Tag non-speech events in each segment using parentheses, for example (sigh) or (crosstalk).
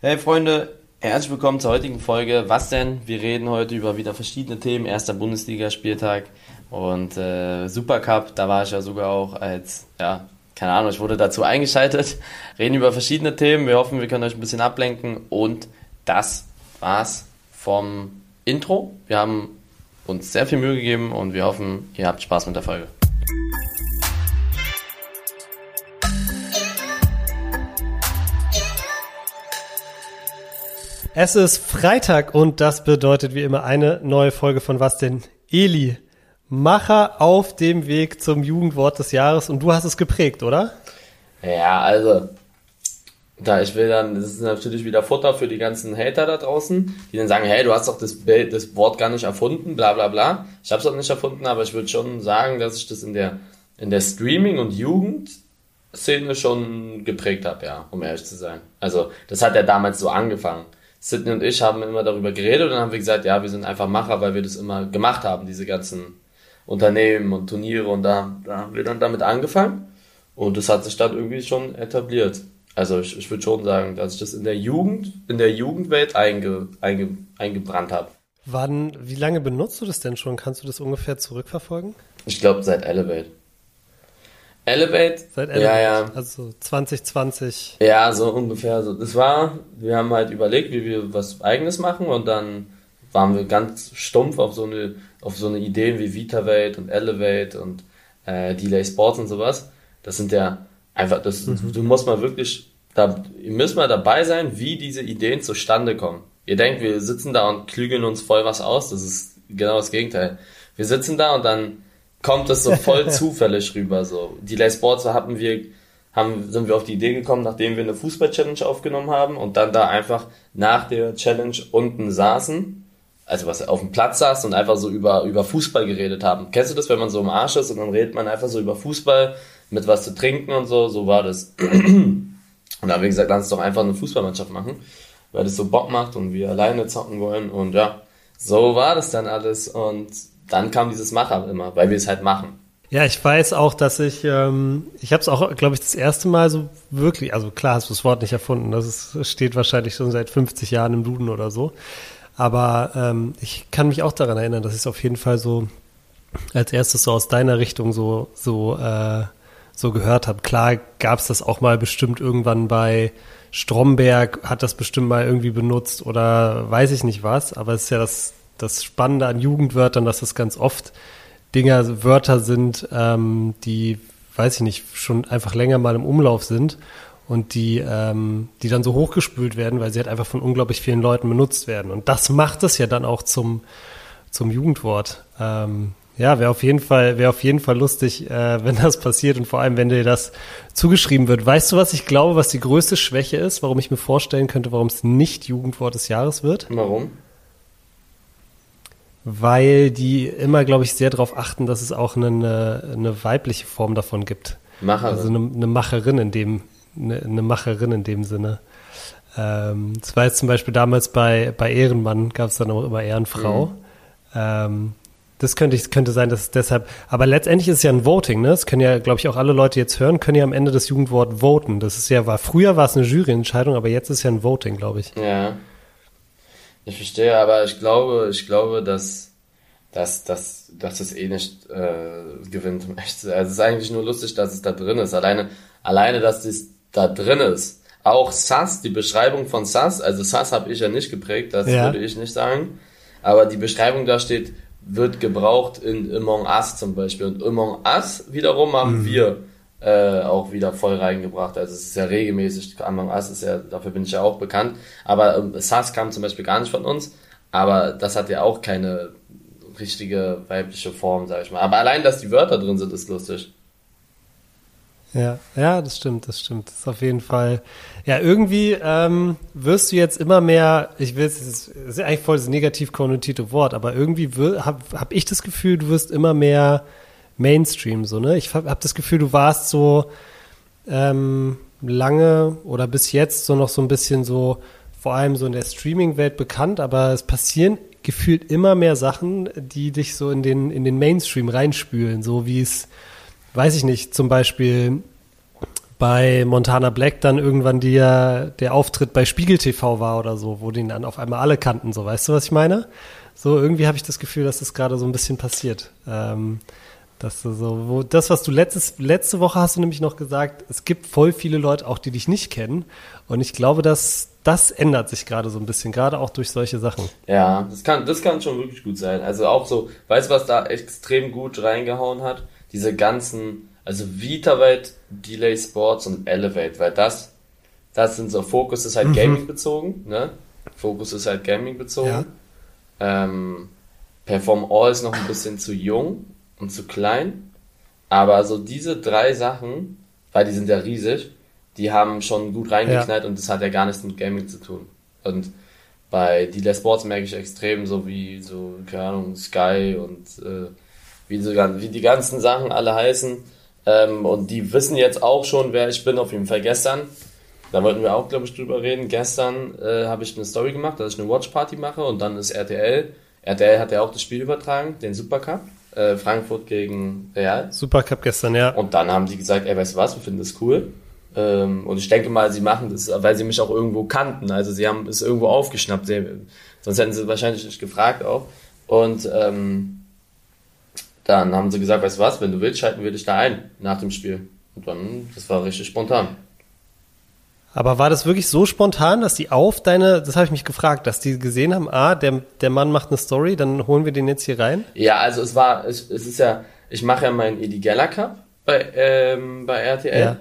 Hey Freunde, herzlich willkommen zur heutigen Folge. Was denn? Wir reden heute über wieder verschiedene Themen. Erster Bundesligaspieltag und äh, Supercup. Da war ich ja sogar auch als, ja, keine Ahnung, ich wurde dazu eingeschaltet. (laughs) Reden über verschiedene Themen. Wir hoffen, wir können euch ein bisschen ablenken. Und das war's vom Intro. Wir haben uns sehr viel Mühe gegeben und wir hoffen, ihr habt Spaß mit der Folge. Es ist Freitag und das bedeutet wie immer eine neue Folge von Was denn? Eli, Macher auf dem Weg zum Jugendwort des Jahres und du hast es geprägt, oder? Ja, also, da ich will dann, das ist natürlich wieder Futter für die ganzen Hater da draußen, die dann sagen, hey, du hast doch das, das Wort gar nicht erfunden, bla bla bla. Ich habe es auch nicht erfunden, aber ich würde schon sagen, dass ich das in der, in der Streaming- und Jugendszene schon geprägt habe, ja, um ehrlich zu sein. Also, das hat ja damals so angefangen. Sidney und ich haben immer darüber geredet und dann haben wir gesagt, ja, wir sind einfach Macher, weil wir das immer gemacht haben, diese ganzen Unternehmen und Turniere und da, da haben wir dann damit angefangen und das hat sich dann irgendwie schon etabliert. Also ich, ich würde schon sagen, dass ich das in der Jugend, in der Jugendwelt einge, einge, eingebrannt habe. Wann, wie lange benutzt du das denn schon? Kannst du das ungefähr zurückverfolgen? Ich glaube seit Elevate. Elevate? Seit Elevate. Ja, ja. Also 2020. Ja, so ungefähr. So. Das war, wir haben halt überlegt, wie wir was Eigenes machen und dann waren wir ganz stumpf auf so eine, auf so eine Ideen wie VitaVate und Elevate und äh, Delay Sports und sowas. Das sind ja einfach, das, mhm. du musst mal wirklich, da, ihr müsst mal dabei sein, wie diese Ideen zustande kommen. Ihr denkt, wir sitzen da und klügeln uns voll was aus. Das ist genau das Gegenteil. Wir sitzen da und dann kommt es so voll (laughs) zufällig rüber. So. Die Les Sports hatten wir, haben, sind wir auf die Idee gekommen, nachdem wir eine Fußball-Challenge aufgenommen haben und dann da einfach nach der Challenge unten saßen, also was auf dem Platz saß und einfach so über, über Fußball geredet haben. Kennst du das, wenn man so im Arsch ist und dann redet man einfach so über Fußball mit was zu trinken und so? So war das. (clears throat) Und da haben wir gesagt, lass uns doch einfach eine Fußballmannschaft machen, weil das so Bock macht und wir alleine zocken wollen und ja, so war das dann alles und dann kam dieses Macher immer, weil wir es halt machen. Ja, ich weiß auch, dass ich, ähm, ich habe es auch, glaube ich, das erste Mal so wirklich, also klar hast du das Wort nicht erfunden, das ist, steht wahrscheinlich schon seit 50 Jahren im Duden oder so. Aber ähm, ich kann mich auch daran erinnern, dass ich es auf jeden Fall so als erstes so aus deiner Richtung so, so, äh, so gehört habe. Klar gab es das auch mal bestimmt irgendwann bei Stromberg, hat das bestimmt mal irgendwie benutzt oder weiß ich nicht was, aber es ist ja das das Spannende an Jugendwörtern, dass das ganz oft Dinger, Wörter sind, ähm, die, weiß ich nicht, schon einfach länger mal im Umlauf sind und die, ähm, die dann so hochgespült werden, weil sie halt einfach von unglaublich vielen Leuten benutzt werden. Und das macht es ja dann auch zum, zum Jugendwort. Ähm, ja, wäre auf jeden Fall, wäre auf jeden Fall lustig, äh, wenn das passiert und vor allem, wenn dir das zugeschrieben wird. Weißt du, was ich glaube, was die größte Schwäche ist, warum ich mir vorstellen könnte, warum es nicht Jugendwort des Jahres wird? Warum? Weil die immer, glaube ich, sehr darauf achten, dass es auch eine, eine weibliche Form davon gibt. Macherin. Also eine, eine Macherin in dem, eine, eine, Macherin in dem Sinne. Ähm, das war jetzt zum Beispiel damals bei, bei Ehrenmann gab es dann auch immer Ehrenfrau. Mhm. Ähm, das könnte, könnte sein, dass es deshalb, aber letztendlich ist es ja ein Voting, ne? Das können ja, glaube ich, auch alle Leute jetzt hören, können ja am Ende das Jugendwort voten. Das ist ja, war, früher war es eine Juryentscheidung, aber jetzt ist ja ein Voting, glaube ich. Ja. Ich verstehe, aber ich glaube, ich glaube, dass, dass, dass, dass es eh nicht äh, gewinnt. (laughs) Also es ist eigentlich nur lustig, dass es da drin ist. Alleine, alleine, dass es da drin ist. Auch SAS, die Beschreibung von SAS, also SAS habe ich ja nicht geprägt, das ja. würde ich nicht sagen. Aber die Beschreibung da steht, wird gebraucht in Among Us zum Beispiel. Und Among Us wiederum haben mhm. wir äh, auch wieder voll reingebracht. Also es ist ja regelmäßig, Among Us ist ja, dafür bin ich ja auch bekannt. Aber ähm, SAS kam zum Beispiel gar nicht von uns, aber das hat ja auch keine richtige weibliche Form, sag ich mal. Aber allein, dass die Wörter drin sind, ist lustig. Ja, ja, das stimmt, das stimmt. Das ist auf jeden Fall. Ja, irgendwie ähm, wirst du jetzt immer mehr, ich will es, das ist eigentlich voll das negativ konnotierte Wort, aber irgendwie habe hab ich das Gefühl, du wirst immer mehr Mainstream, so, ne? Ich habe hab das Gefühl, du warst so ähm, lange oder bis jetzt so noch so ein bisschen so, vor allem so in der Streaming-Welt bekannt, aber es passieren gefühlt immer mehr Sachen, die dich so in den, in den Mainstream reinspülen, so wie es, weiß ich nicht, zum Beispiel bei Montana Black dann irgendwann die, der Auftritt bei Spiegel TV war oder so, wo den dann auf einmal alle kannten, so weißt du, was ich meine? So, irgendwie habe ich das Gefühl, dass das gerade so ein bisschen passiert. Ähm, dass du so, wo, das, was du letztes, letzte Woche hast du nämlich noch gesagt, es gibt voll viele Leute auch, die dich nicht kennen. Und ich glaube, dass das ändert sich gerade so ein bisschen, gerade auch durch solche Sachen. Ja, das kann, das kann schon wirklich gut sein. Also auch so, weißt du, was da extrem gut reingehauen hat? Diese ganzen, also VitaWelt, Delay Sports und Elevate, weil das, das sind so, Fokus ist halt mhm. Gaming bezogen, ne? Fokus ist halt Gaming bezogen. Ja. Ähm, Perform All ist noch ein bisschen zu jung und zu klein. Aber so diese drei Sachen, weil die sind ja riesig, die haben schon gut reingeknallt ja. und das hat ja gar nichts mit Gaming zu tun. Und bei Dealer Sports merke ich extrem, so wie so, keine Ahnung, Sky und äh, wie, so, wie die ganzen Sachen alle heißen. Ähm, und die wissen jetzt auch schon, wer ich bin, auf jeden Fall gestern. Da wollten wir auch, glaube ich, drüber reden. Gestern äh, habe ich eine Story gemacht, dass ich eine Watchparty mache und dann ist RTL. RTL hat ja auch das Spiel übertragen, den Supercup. Äh, Frankfurt gegen Real. Supercup gestern, ja. Und dann haben die gesagt, ey, weißt du was, wir finden das cool. Ähm, und ich denke mal, sie machen das, weil sie mich auch irgendwo kannten. Also sie haben es irgendwo aufgeschnappt. Sie, sonst hätten sie wahrscheinlich nicht gefragt auch. Und ähm, dann haben sie gesagt, weißt du was, wenn du willst, schalten wir dich da ein nach dem Spiel. Und dann, das war richtig spontan. Aber war das wirklich so spontan, dass die auf deine, das habe ich mich gefragt, dass die gesehen haben, ah, der, der Mann macht eine Story, dann holen wir den jetzt hier rein? Ja, also es war, es, es ist ja, ich mache ja meinen Edi Geller Cup bei, ähm, bei RTL. Ja.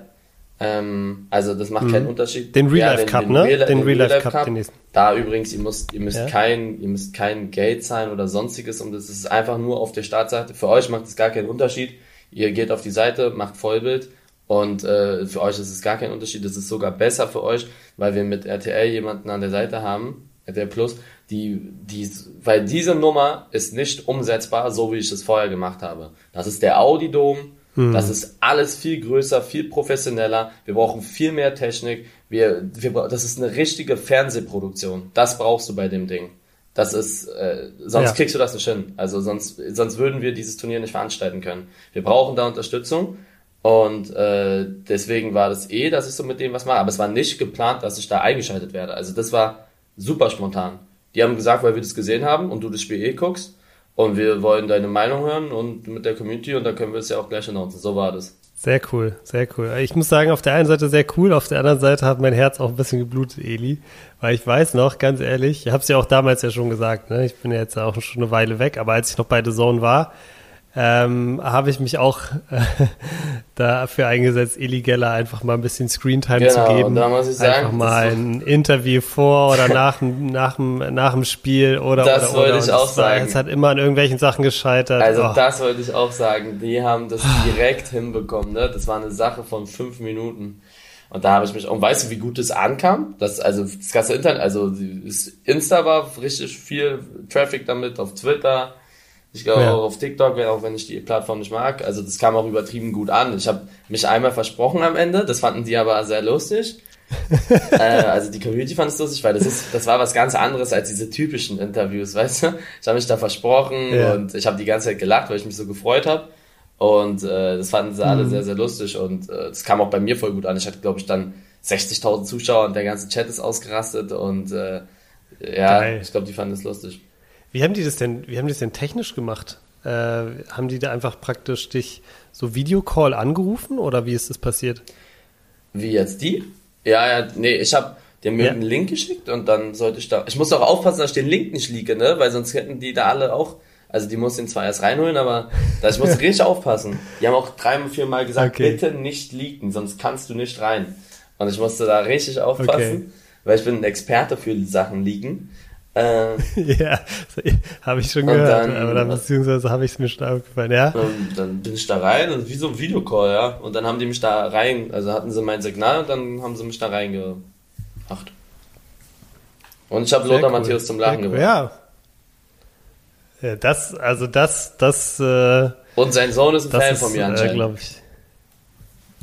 Ähm, also das macht mhm. keinen Unterschied. Den Real Life ja, Cup, ne? Real, den, Real Life Cup, Cup, den nächsten. Da übrigens, ihr müsst, ihr müsst ja. kein, ihr müsst kein Geld zahlen oder sonstiges und das ist einfach nur auf der Startseite. Für euch macht es gar keinen Unterschied. Ihr geht auf die Seite, macht Vollbild und äh, für euch ist es gar kein Unterschied. Das ist sogar besser für euch, weil wir mit RTL jemanden an der Seite haben, RTL Plus, die, die, weil diese Nummer ist nicht umsetzbar, so wie ich es vorher gemacht habe. Das ist der Audi Dome hm. Das ist alles viel größer, viel professioneller. Wir brauchen viel mehr Technik. Wir, wir, das ist eine richtige Fernsehproduktion. Das brauchst du bei dem Ding. Das ist, äh, sonst ja. kriegst du das nicht hin. Also sonst, sonst würden wir dieses Turnier nicht veranstalten können. Wir brauchen da Unterstützung. Und äh, deswegen war das eh, dass ich so mit dem was mache. Aber es war nicht geplant, dass ich da eingeschaltet werde. Also das war super spontan. Die haben gesagt, weil wir das gesehen haben und du das Spiel eh guckst, und wir wollen deine Meinung hören und mit der Community und da können wir es ja auch gleich announcen. So war das. Sehr cool, sehr cool. Ich muss sagen, auf der einen Seite sehr cool, auf der anderen Seite hat mein Herz auch ein bisschen geblutet, Eli. Weil ich weiß noch, ganz ehrlich, ich habe es ja auch damals ja schon gesagt, ne? ich bin ja jetzt auch schon eine Weile weg, aber als ich noch bei The Zone war, ähm, habe ich mich auch äh, dafür eingesetzt, Eli Geller einfach mal ein bisschen Screentime genau, zu geben. Da muss ich sagen, einfach mal ein Interview vor oder (laughs) nach, nach, nach dem Spiel oder Das oder, wollte ich auch sagen. Es hat immer an irgendwelchen Sachen gescheitert. Also oh. das wollte ich auch sagen. Die haben das direkt hinbekommen. Ne? Das war eine Sache von fünf Minuten. Und da habe ich mich, und weißt du, wie gut es ankam? Das, also, das ganze Internet, also, Insta war richtig viel Traffic damit, auf Twitter, ich glaube ja. auch auf TikTok, auch wenn ich die Plattform nicht mag. Also das kam auch übertrieben gut an. Ich habe mich einmal versprochen am Ende, das fanden die aber sehr lustig. (laughs) äh, also die Community fand es lustig, weil das ist, das war was ganz anderes als diese typischen Interviews, weißt du? Ich habe mich da versprochen ja. und ich habe die ganze Zeit gelacht, weil ich mich so gefreut habe. Und äh, das fanden sie alle mhm. sehr, sehr lustig und äh, das kam auch bei mir voll gut an. Ich hatte, glaube ich, dann 60.000 Zuschauer und der ganze Chat ist ausgerastet und äh, ja, Geil. ich glaube, die fanden es lustig. Wie haben die das denn, wie haben die das denn technisch gemacht? Äh, haben die da einfach praktisch dich so Videocall angerufen oder wie ist das passiert? Wie jetzt die? Ja, ja, nee, ich habe dir mir ja. einen Link geschickt und dann sollte ich da. Ich muss auch aufpassen, dass ich den Link nicht liege, ne? Weil sonst hätten die da alle auch. Also die muss den zwar erst reinholen, aber da, ich muss (laughs) richtig aufpassen. Die haben auch dreimal, viermal gesagt, okay. bitte nicht leaken, sonst kannst du nicht rein. Und ich musste da richtig aufpassen, okay. weil ich bin ein Experte für Sachen liegen. Äh, (laughs) ja, habe ich schon gehört, dann, aber dann, beziehungsweise habe ich es mir schon aufgefallen, ja. Und dann bin ich da rein und wie so ein Videocall, ja. Und dann haben die mich da rein, also hatten sie mein Signal und dann haben sie mich da reingebracht. Und ich habe Lothar cool. Matthäus zum Lachen cool. gebracht. Ja. ja. Das, also das, das. Äh, und sein Sohn ist ein Fan ist, von mir äh, anscheinend. Äh, glaube ich.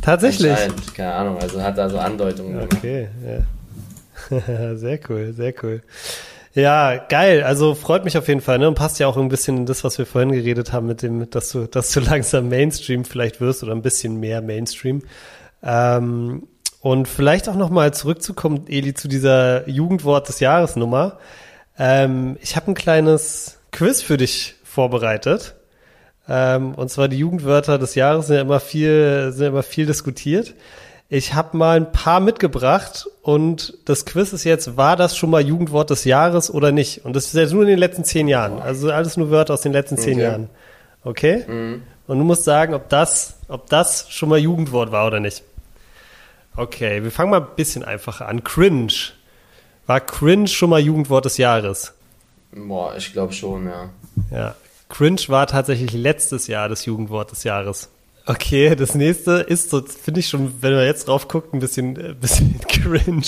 Tatsächlich. Keine Ahnung, also hat da so Andeutungen. Okay, ja. (laughs) sehr cool, sehr cool. Ja, geil. Also freut mich auf jeden Fall, ne? Und passt ja auch ein bisschen in das, was wir vorhin geredet haben, mit dem, dass du, dass du (laughs) langsam Mainstream vielleicht wirst oder ein bisschen mehr Mainstream. Ähm, und vielleicht auch nochmal zurückzukommen, Eli, zu dieser Jugendwort des Jahres Nummer. Ähm, ich habe ein kleines Quiz für dich vorbereitet. Ähm, und zwar die Jugendwörter des Jahres sind ja immer viel, sind ja immer viel diskutiert. Ich habe mal ein paar mitgebracht und das Quiz ist jetzt, war das schon mal Jugendwort des Jahres oder nicht? Und das ist jetzt nur in den letzten zehn Jahren. Also alles nur Wörter aus den letzten zehn Okay. Jahren. Okay? Und du musst sagen, ob das, ob das schon mal Jugendwort war oder nicht. Okay, wir fangen mal ein bisschen einfacher an. Cringe. War Cringe schon mal Jugendwort des Jahres? Boah, ich glaube schon, ja. Ja. Cringe war tatsächlich letztes Jahr das Jugendwort des Jahres. Okay, das nächste ist so, finde ich schon, wenn man jetzt drauf guckt, ein bisschen, äh, bisschen (laughs) cringe.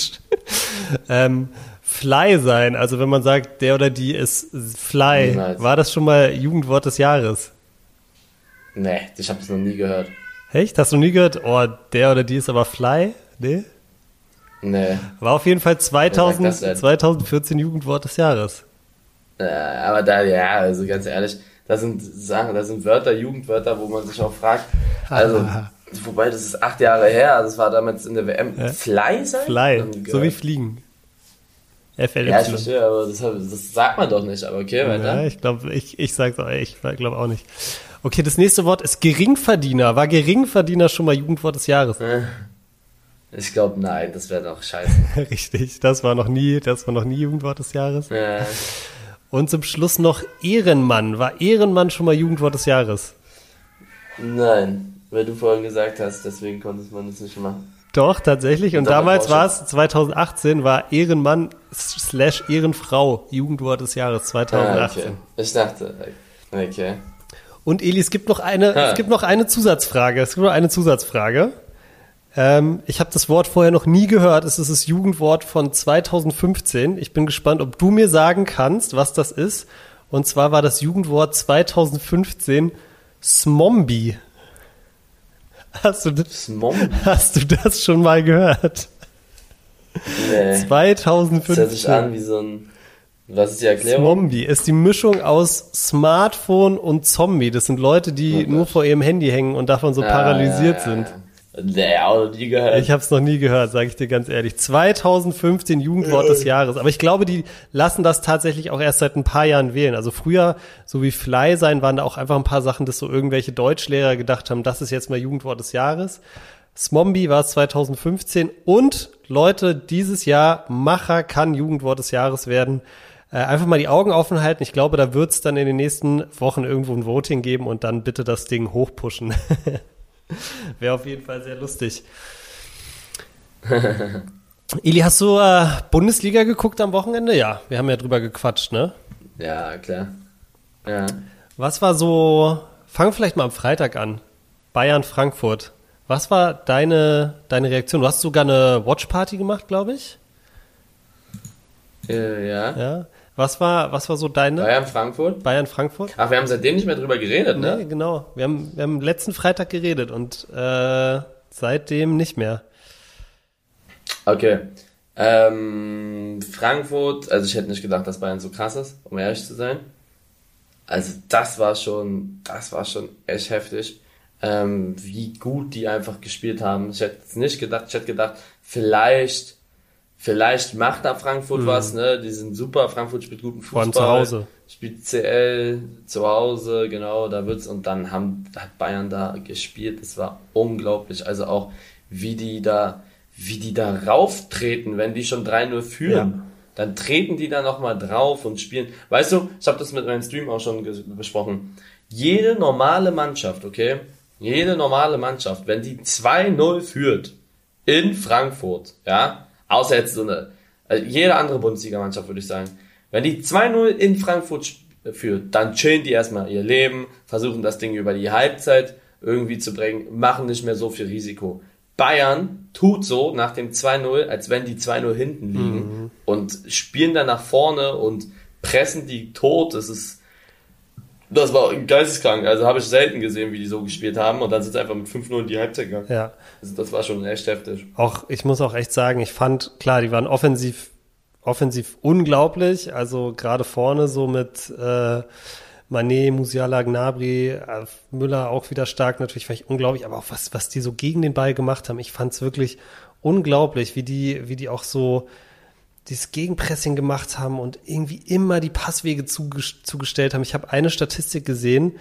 ähm, fly sein, also wenn man sagt, der oder die ist fly, Niemals. war das schon mal Jugendwort des Jahres? Nee, ich habe es noch nie gehört. Echt? Hast du nie gehört? Oh, der oder die ist aber fly? Nee? Nee. War auf jeden Fall 2000, das denn? 2014 Jugendwort des Jahres. Äh, aber da, ja, also ganz ehrlich, da sind Sachen, da sind Wörter, Jugendwörter, wo man sich auch fragt. Also, wobei das ist acht Jahre her, das war damals in der WM. Fly sein? Fly, so wie fliegen. Ja, ich FLY. verstehe, aber das, das sagt man doch nicht. Aber okay, Ja, weiter. ich glaube, ich, ich sag's auch, ich glaube auch nicht. Okay, das nächste Wort ist Geringverdiener. War Geringverdiener schon mal Jugendwort des Jahres? Ich glaube, nein, das wäre doch scheiße. (laughs) Richtig, das war noch nie, das war noch nie Jugendwort des Jahres. äh, Und zum Schluss noch Ehrenmann. War Ehrenmann schon mal Jugendwort des Jahres? nein, weil du vorhin gesagt hast, deswegen konnte man das nicht machen. Doch, tatsächlich. Und Und damals war es, 2018 war Ehrenmann slash Ehrenfrau Jugendwort des Jahres Ah, 2018. okay. Ich dachte, okay. Und Eli, es gibt noch eine, Ha. es gibt noch eine Zusatzfrage. Es gibt noch eine Zusatzfrage. Ähm, ich habe das Wort vorher noch nie gehört. Es ist das Jugendwort von 2015. Ich bin gespannt, ob du mir sagen kannst, was das ist. Und zwar war das Jugendwort 2015 Smombi. Hast du, das, hast du das schon mal gehört? Nee. Das hört sich 2015. an wie so ein. Was ist die Erklärung? Zombie ist die Mischung aus Smartphone und Zombie. Das sind Leute, die Oh nur vor ihrem Handy hängen und davon so Ah, paralysiert ja, sind. Ja, ja. Nee, auch noch nie gehört. Ich habe es noch nie gehört, sage ich dir ganz ehrlich. 2015 Jugendwort des Jahres. Aber ich glaube, die lassen das tatsächlich auch erst seit ein paar Jahren wählen. Also früher, so wie Fly sein, waren da auch einfach ein paar Sachen, dass so irgendwelche Deutschlehrer gedacht haben, das ist jetzt mal Jugendwort des Jahres. Smombi war es 2015 und Leute, dieses Jahr Macher kann Jugendwort des Jahres werden. Äh, einfach mal die Augen offen halten. Ich glaube, da wird es dann in den nächsten Wochen irgendwo ein Voting geben und dann bitte das Ding hochpushen. (laughs) (laughs) Wäre auf jeden Fall sehr lustig. (laughs) Eli, hast du äh, Bundesliga geguckt am Wochenende? Ja, wir haben ja drüber gequatscht, ne? Ja, klar. Ja. Was war so, fang vielleicht mal am Freitag an. Bayern Frankfurt. Was war deine, deine Reaktion? Du hast sogar eine Watchparty gemacht, glaube ich. Äh, ja. Ja. Was war, was war so deine? Bayern Frankfurt. Bayern Frankfurt? Ach, wir haben seitdem nicht mehr drüber geredet, Nee, ne? genau. Wir haben, wir haben letzten Freitag geredet und äh, seitdem nicht mehr. Okay. Ähm, Frankfurt, also ich hätte nicht gedacht, dass Bayern so krass ist, um ehrlich zu sein. Also das war schon, das war schon echt heftig, ähm, wie gut die einfach gespielt haben. Ich hätte es nicht gedacht, ich hätte gedacht, vielleicht, vielleicht macht da Frankfurt was, ne? Die sind super, Frankfurt spielt guten Fußball. Mhm. Vor zu Hause. Spielt CL zu Hause, genau, da wird's und dann haben, hat Bayern da gespielt. Es war unglaublich. Also auch wie die da, wie die da rauftreten, wenn die schon 3-0 führen. Ja. Dann treten die da nochmal drauf und spielen. Weißt du, ich habe das mit meinem Stream auch schon besprochen. Jede normale Mannschaft, okay? Jede normale Mannschaft, wenn die 2-0 führt in Frankfurt, ja, außer jetzt so eine, also jede andere Bundesligamannschaft würde ich sagen, wenn die 2-0 in Frankfurt sp- führt, dann chillen die erstmal ihr Leben, versuchen das Ding über die Halbzeit irgendwie zu bringen, machen nicht mehr so viel Risiko. Bayern tut so nach dem 2-0, als wenn die 2-0 hinten liegen und spielen dann nach vorne und pressen die tot. Das ist, das war geisteskrank. Also habe ich selten gesehen, wie die so gespielt haben und dann sind sie einfach mit 5-0 in die Halbzeit gegangen. Ja. Also das war schon echt heftig. Auch, ich muss auch echt sagen, ich fand, klar, die waren offensiv, offensiv unglaublich. Also gerade vorne so mit, äh, Mané, Musiala, Gnabry, äh, Müller auch wieder stark, natürlich ich unglaublich, aber auch was, was die so gegen den Ball gemacht haben. Ich fand es wirklich unglaublich, wie die, wie die auch so dieses Gegenpressing gemacht haben und irgendwie immer die Passwege zugestellt haben. Ich habe eine Statistik gesehen,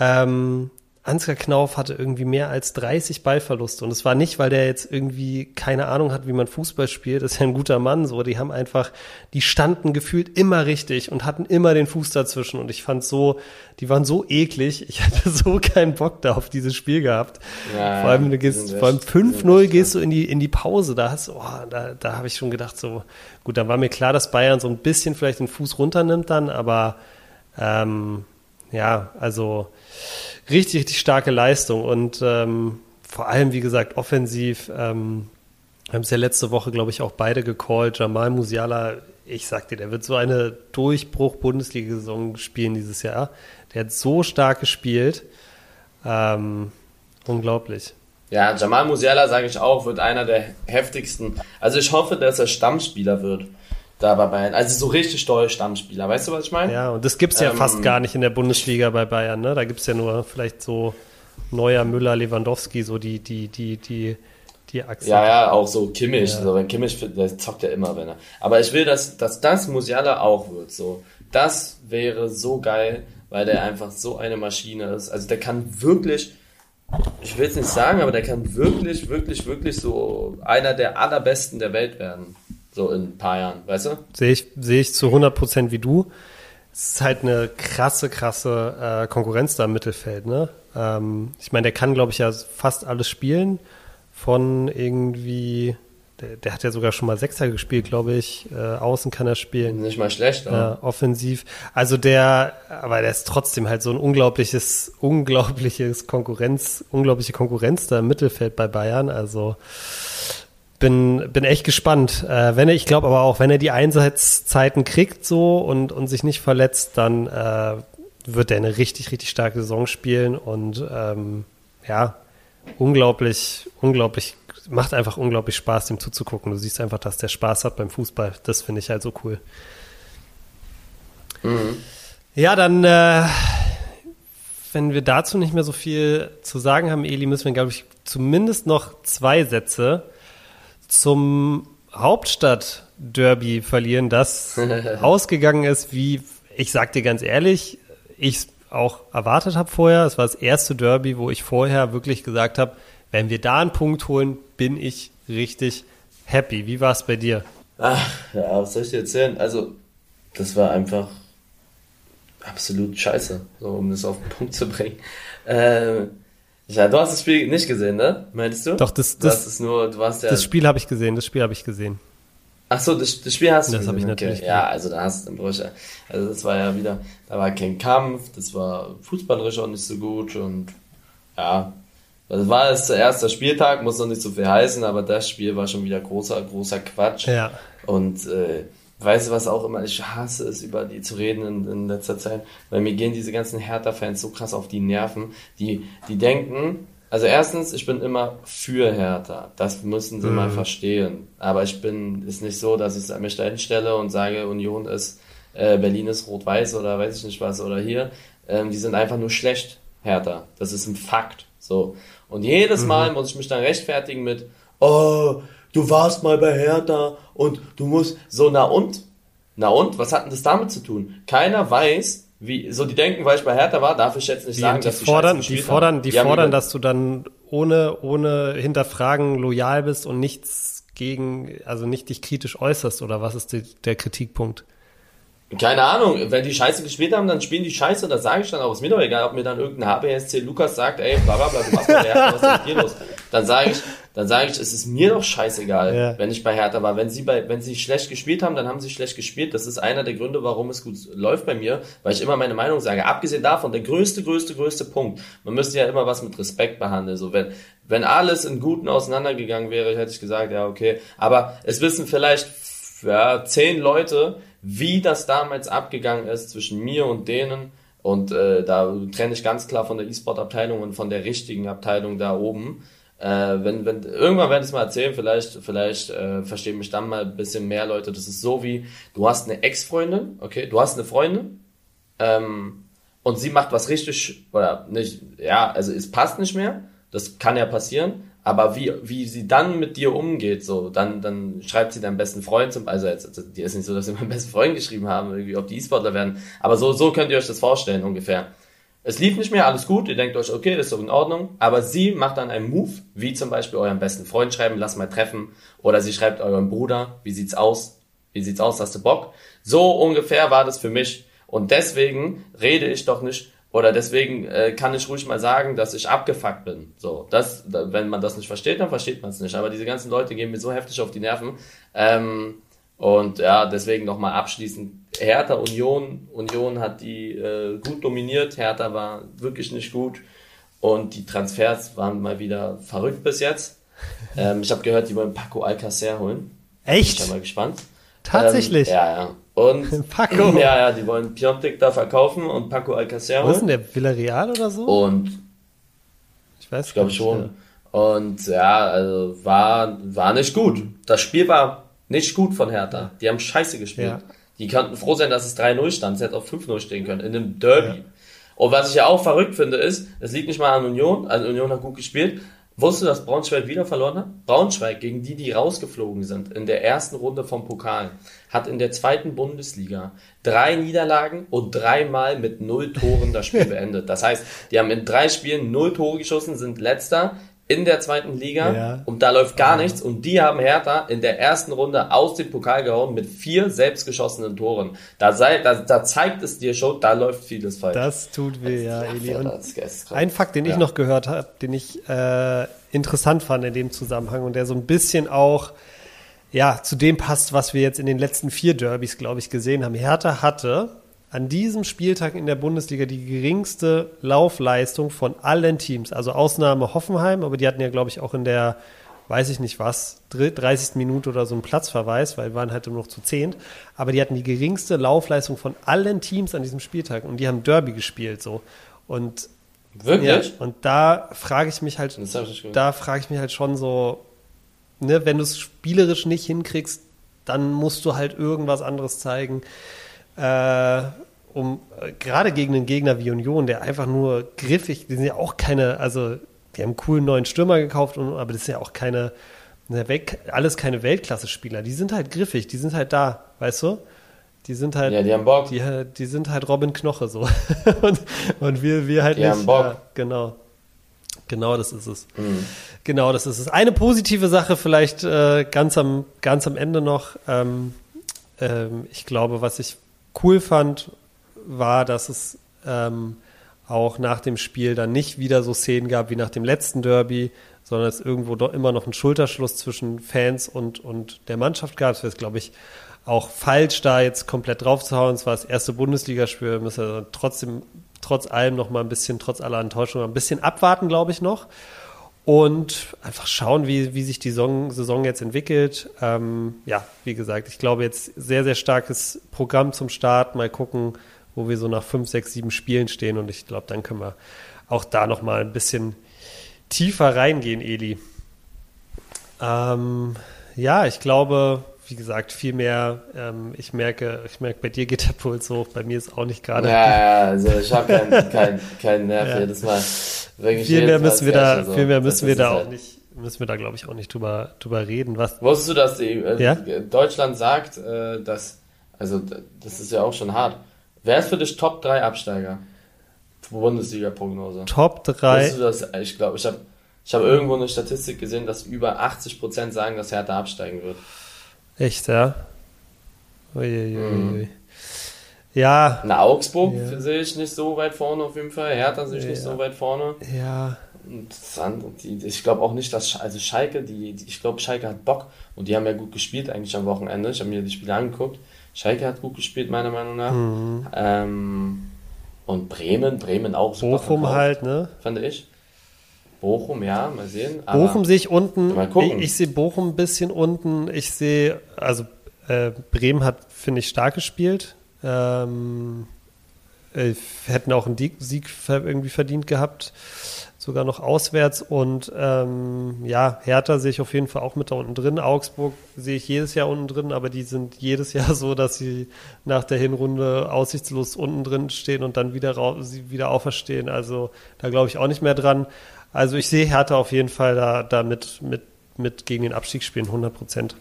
ähm, Ansgar Knauf hatte irgendwie mehr als 30 Ballverluste. Und es war nicht, weil der jetzt irgendwie keine Ahnung hat, wie man Fußball spielt. Das ist ja ein guter Mann. So, die haben einfach, die standen gefühlt immer richtig und hatten immer den Fuß dazwischen. Und ich fand so, die waren so eklig. Ich hatte so keinen Bock da auf dieses Spiel gehabt. Ja, vor allem, du gehst, vor allem 5-0 gehst du in die, in die Pause. Da hast, oh, da, da habe ich schon gedacht, so, gut, dann war mir klar, dass Bayern so ein bisschen vielleicht den Fuß runternimmt dann, aber, ähm, ja, also, richtig, richtig starke Leistung und ähm, vor allem, wie gesagt, offensiv. Ähm, haben es ja letzte Woche, glaube ich, auch beide gecallt. Jamal Musiala, ich sag dir, der wird so eine Durchbruch-Bundesliga-Saison spielen dieses Jahr. Der hat so stark gespielt. Ähm, unglaublich. Ja, Jamal Musiala, sage ich auch, wird einer der heftigsten. Also ich hoffe, dass er Stammspieler wird da bei Bayern. Also so richtig doll Stammspieler, weißt du, was ich meine? Ja, und das gibt es ja ähm, fast gar nicht in der Bundesliga bei Bayern, ne? Da gibt es ja nur vielleicht so Neuer, Müller, Lewandowski, so die, die, die, die, die Achse. Ja, ja, auch so Kimmich. Ja. Also wenn Kimmich, der zockt ja immer, wenn er. Aber ich will, dass, dass das Musiala auch wird. So, das wäre so geil, weil der einfach so eine Maschine ist. Also der kann wirklich, ich will es nicht sagen, aber der kann wirklich, wirklich, wirklich so einer der allerbesten der Welt werden. So in ein paar Jahren, weißt du? Sehe ich, sehe ich zu 100 Prozent wie du. Es ist halt eine krasse, krasse äh, Konkurrenz da im Mittelfeld, ne? Ähm, ich meine, der kann, glaube ich, ja fast alles spielen. Von irgendwie, der, der, hat ja sogar schon mal Sechser gespielt, glaube ich. Äh, außen kann er spielen. Nicht mal schlecht, aber. Äh, offensiv. Also der, aber der ist trotzdem halt so ein unglaubliches, unglaubliches Konkurrenz, unglaubliche Konkurrenz da im Mittelfeld bei Bayern. Also bin, bin echt gespannt. Äh, wenn er, ich glaube aber auch, wenn er die Einsatzzeiten kriegt so und, und sich nicht verletzt, dann äh, wird er eine richtig, richtig starke Saison spielen und ähm, ja, unglaublich, unglaublich, macht einfach unglaublich Spaß, dem zuzugucken. Du siehst einfach, dass der Spaß hat beim Fußball. Das finde ich halt so cool. Mhm. Ja, dann, äh, wenn wir dazu nicht mehr so viel zu sagen haben, Eli, müssen wir, glaube ich, zumindest noch zwei Sätze zum Hauptstadt-Derby verlieren, das (laughs) ausgegangen ist, wie ich sag dir ganz ehrlich, ich es auch erwartet habe vorher. Es war das erste Derby, wo ich vorher wirklich gesagt habe, wenn wir da einen Punkt holen, bin ich richtig happy. Wie war es bei dir? Ach, ja, was soll ich dir erzählen? Also, das war einfach absolut scheiße, so um das auf den Punkt zu bringen. Äh, ja, du hast das Spiel nicht gesehen, ne? Meinst du? Doch, das, du das, nur, du warst ja das Spiel habe ich gesehen, das Spiel habe ich gesehen. Ach so, das, das Spiel hast du Das habe ich natürlich okay. Ja, also da hast du Brüche. Also das war ja wieder, da war kein Kampf, das war fußballerisch auch nicht so gut und ja, das war jetzt der erste Spieltag, muss noch nicht so viel heißen, aber das Spiel war schon wieder großer, großer Quatsch. Ja. Und äh, weißt du was auch immer, ich hasse es, über die zu reden in, in letzter Zeit, weil mir gehen diese ganzen Hertha-Fans so krass auf die Nerven, die, die denken, also erstens, ich bin immer für Hertha, das müssen sie mhm. mal verstehen, aber ich bin, ist nicht so, dass ich mich da hinstelle und sage, Union ist, äh, Berlin ist rot-weiß oder weiß ich nicht was oder hier, ähm, die sind einfach nur schlecht, Hertha, das ist ein Fakt, so. Und jedes mhm. Mal muss ich mich dann rechtfertigen mit, oh, du warst mal bei Hertha und du musst so, na und? Na und? Was hat denn das damit zu tun? Keiner weiß, wie, so die denken, weil ich bei Hertha war, darf ich jetzt nicht die, sagen, die dass fordern, die fordern, die, die fordern, dass du dann ohne, ohne hinterfragen loyal bist und nichts gegen, also nicht dich kritisch äußerst oder was ist die, der Kritikpunkt? Keine Ahnung, wenn die Scheiße gespielt haben, dann spielen die Scheiße, das sage ich dann auch. Ist mir doch egal, ob mir dann irgendein HBSC Lukas sagt, ey, bla bla bla, du machst mal Hertha, was ist mit dir los? Dann sage ich, dann sage ich, es ist mir doch scheißegal, ja. wenn ich bei Hertha war. Wenn sie bei, wenn sie schlecht gespielt haben, dann haben sie schlecht gespielt. Das ist einer der Gründe, warum es gut läuft bei mir, weil ich immer meine Meinung sage. Abgesehen davon, der größte, größte, größte Punkt. Man müsste ja immer was mit Respekt behandeln. So, wenn, wenn alles in Guten auseinandergegangen wäre, hätte ich gesagt, ja, okay. Aber es wissen vielleicht, ja, zehn Leute, wie das damals abgegangen ist zwischen mir und denen. Und äh, da trenne ich ganz klar von der E-Sport-Abteilung und von der richtigen Abteilung da oben. Äh, wenn, wenn, irgendwann werde ich es mal erzählen, vielleicht, vielleicht äh, verstehen mich dann mal ein bisschen mehr Leute. Das ist so wie, du hast eine Ex-Freundin, okay, du hast eine Freundin, ähm, und sie macht was richtig, oder nicht, ja, also es passt nicht mehr, das kann ja passieren, aber wie, wie sie dann mit dir umgeht, so, dann, dann schreibt sie deinem besten Freund zum, also jetzt, die ist nicht so, dass sie meinen besten Freund geschrieben haben, irgendwie, ob die E-Sportler werden, aber so, so könnt ihr euch das vorstellen, ungefähr. Es lief nicht mehr, alles gut, ihr denkt euch, okay, das ist doch in Ordnung, aber sie macht dann einen Move, wie zum Beispiel eurem besten Freund schreiben, lass mal treffen, oder sie schreibt eurem Bruder, wie sieht's aus, wie sieht's aus, hast du Bock? So ungefähr war das für mich. Und deswegen rede ich doch nicht, oder deswegen äh, kann ich ruhig mal sagen, dass ich abgefuckt bin. So, das, wenn man das nicht versteht, dann versteht man es nicht. Aber diese ganzen Leute gehen mir so heftig auf die Nerven. Ähm, und ja, deswegen nochmal abschließend. Hertha Union, Union hat die äh, gut dominiert. Hertha war wirklich nicht gut. Und die Transfers waren mal wieder verrückt bis jetzt. (laughs) Ähm, ich habe gehört, die wollen Paco Alcacer holen. Echt? Ich bin mal gespannt. Tatsächlich? Ähm, ja, ja. Und (laughs) Paco. (clears throat) Ja, ja, die wollen Piontek da verkaufen und Paco Alcacer Wo ist denn der? Villarreal oder so? Und ich weiß ich glaube schon. Und ja, also war, war nicht gut. Das Spiel war nicht gut von Hertha. Die haben scheiße gespielt. Ja. Die könnten froh sein, dass es 3-0 stand. Es hätte auch 5-0 stehen können. In einem Derby. Ja. Und was ich ja auch verrückt finde, ist, es liegt nicht mal an Union. Also Union hat gut gespielt. Wusstest du, dass Braunschweig wieder verloren hat? Braunschweig, gegen die, die rausgeflogen sind, in der ersten Runde vom Pokal, hat in der zweiten Bundesliga drei Niederlagen und dreimal mit null Toren das Spiel (laughs) beendet. Das heißt, die haben in drei Spielen null Tore geschossen, sind letzter in der zweiten Liga Ja. und da läuft gar nichts und die haben Hertha in der ersten Runde aus dem Pokal gehauen mit vier selbstgeschossenen Toren. Da, sei, da, da zeigt es dir schon, da läuft vieles falsch. Das tut weh, ja, Eli. Ein Fakt, den ich Ja. noch gehört habe, den ich äh, interessant fand in dem Zusammenhang und der so ein bisschen auch ja, zu dem passt, was wir jetzt in den letzten vier Derbys, glaube ich, gesehen haben. Hertha hatte an diesem Spieltag in der Bundesliga die geringste Laufleistung von allen Teams. Also Ausnahme Hoffenheim, aber die hatten ja, glaube ich, auch in der, weiß ich nicht was, dr- 30. Minute oder so einen Platzverweis, weil wir waren halt nur noch zu zehnt. Aber die hatten die geringste Laufleistung von allen Teams an diesem Spieltag und die haben Derby gespielt so. Und Wirklich? ja, und da frage ich mich halt, ich da frage ich mich halt schon so, ne, wenn du es spielerisch nicht hinkriegst, dann musst du halt irgendwas anderes zeigen. Äh, um gerade gegen einen Gegner wie Union, der einfach nur griffig, die sind ja auch keine, also die haben einen coolen neuen Stürmer gekauft, und, aber das sind ja auch keine, ne, alles keine Weltklasse-Spieler. Die sind halt griffig, die sind halt da, weißt du? Die sind halt, Ja, die haben Bock. die, die sind halt Robin Knoche so. (laughs) und, und wir, wir halt Die nicht. haben Bock. Ja, genau. Genau, das ist es. Mhm. Genau, das ist es. Eine positive Sache vielleicht äh, ganz, am, ganz am Ende noch. Ähm, ähm, ich glaube, was ich cool fand, war, dass es ähm, auch nach dem Spiel dann nicht wieder so Szenen gab wie nach dem letzten Derby, sondern es irgendwo doch immer noch einen Schulterschluss zwischen Fans und, und der Mannschaft gab. Es wäre, glaube ich, auch falsch, da jetzt komplett drauf zu hauen. Es war das erste Bundesligaspiel, wir müssen also trotzdem, trotz allem noch mal ein bisschen, trotz aller Enttäuschung, ein bisschen abwarten, glaube ich, noch. Und einfach schauen, wie, wie sich die Saison, Saison jetzt entwickelt. Ähm, ja, wie gesagt, ich glaube jetzt sehr, sehr starkes Programm zum Start. Mal gucken, wo wir so nach fünf, sechs, sieben Spielen stehen. Und ich glaube, dann können wir auch da noch mal ein bisschen tiefer reingehen, Eli. Ähm, ja, ich glaube, wie gesagt, viel mehr. Ähm, ich merke, ich merke, bei dir geht der Puls hoch. Bei mir ist auch nicht gerade. Ja, ja, also ich habe keinen (laughs) kein, kein Nerv Ja. jedes Mal. Wirklich viel mehr müssen wir da, so. viel mehr Das müssen wir da halt- auch nicht, müssen wir da, glaube ich, auch nicht drüber, drüber reden. Was? Wusstest du, dass die, äh, Ja? Deutschland sagt, äh, dass, also das ist ja auch schon hart. Wer ist für dich Top 3 Absteiger? Bundesliga-Prognose. Top 3. Wusstest du das? Ich glaube, ich habe ich hab irgendwo eine Statistik gesehen, dass über 80% sagen, dass Hertha absteigen wird. Echt, ja? Uiuiui. Mhm. Ja, Na, Augsburg Ja. sehe ich nicht so weit vorne auf jeden Fall. Hertha sehe ich nicht Ja. so weit vorne. ja. Und die, ich glaube auch nicht, dass Sch- also Schalke, die, die, ich glaube Schalke hat Bock und die haben ja gut gespielt eigentlich am Wochenende. Ich habe mir die Spiele angeguckt. Schalke hat gut gespielt meiner Meinung nach. Mhm. Ähm, und Bremen, Bremen auch super Bochum verkauft, halt, ne? fand ich. Bochum, ja, mal sehen. Aber Bochum sehe ich unten. Mal gucken. Ich, ich sehe Bochum ein bisschen unten. Ich sehe, also äh, Bremen hat, finde ich, stark gespielt. Ähm, äh, hätten auch einen Sieg irgendwie verdient gehabt. sogar noch auswärts. Und ähm, ja, Hertha sehe ich auf jeden Fall auch mit da unten drin. Augsburg sehe ich jedes Jahr unten drin, aber die sind jedes Jahr (laughs) so, dass sie nach der Hinrunde aussichtslos unten drin stehen und dann wieder, wieder auferstehen. Also da glaube ich auch nicht mehr dran. Also ich sehe Hertha auf jeden Fall da, da mit, mit, mit gegen den Abstieg spielen, 100 Prozent.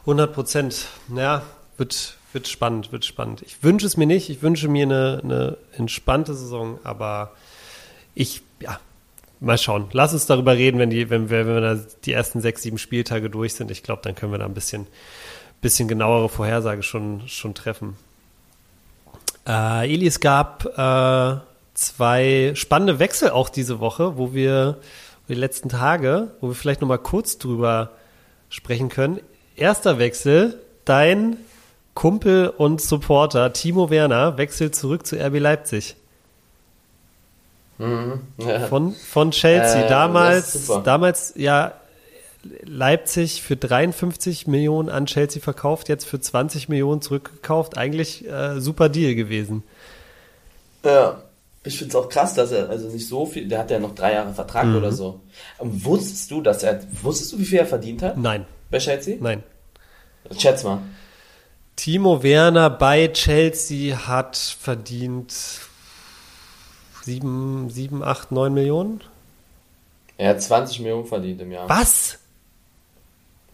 100 Prozent. Ja, wird, wird spannend, wird spannend. Ich wünsche es mir nicht. Ich wünsche mir eine, eine entspannte Saison, aber ich, ja, mal schauen. Lass uns darüber reden, wenn, die, wenn, wir, wenn wir da die ersten sechs, sieben Spieltage durch sind. Ich glaube, dann können wir da ein bisschen, bisschen genauere Vorhersage schon, schon treffen. Äh, Eli, es gab äh, zwei spannende Wechsel auch diese Woche, wo wir die letzten Tage, wo wir vielleicht noch mal kurz drüber sprechen können. Erster Wechsel, dein Kumpel und Supporter Timo Werner wechselt zurück zu RB Leipzig. Mhm, ja. von, von Chelsea. Äh, damals, damals ja Leipzig für 53 Millionen an Chelsea verkauft, jetzt für 20 Millionen zurückgekauft. Eigentlich äh, super Deal gewesen. Ja, ich finde es auch krass, dass er also nicht so viel, der hat ja noch drei Jahre Vertrag mhm. oder so. Und wusstest du, dass er, wusstest du, wie viel er verdient hat? Nein. Bei Chelsea? Nein. Schätz mal. Timo Werner bei Chelsea hat verdient 7, 7 8, 9 Millionen. Er hat 20 Millionen verdient im Jahr. Was?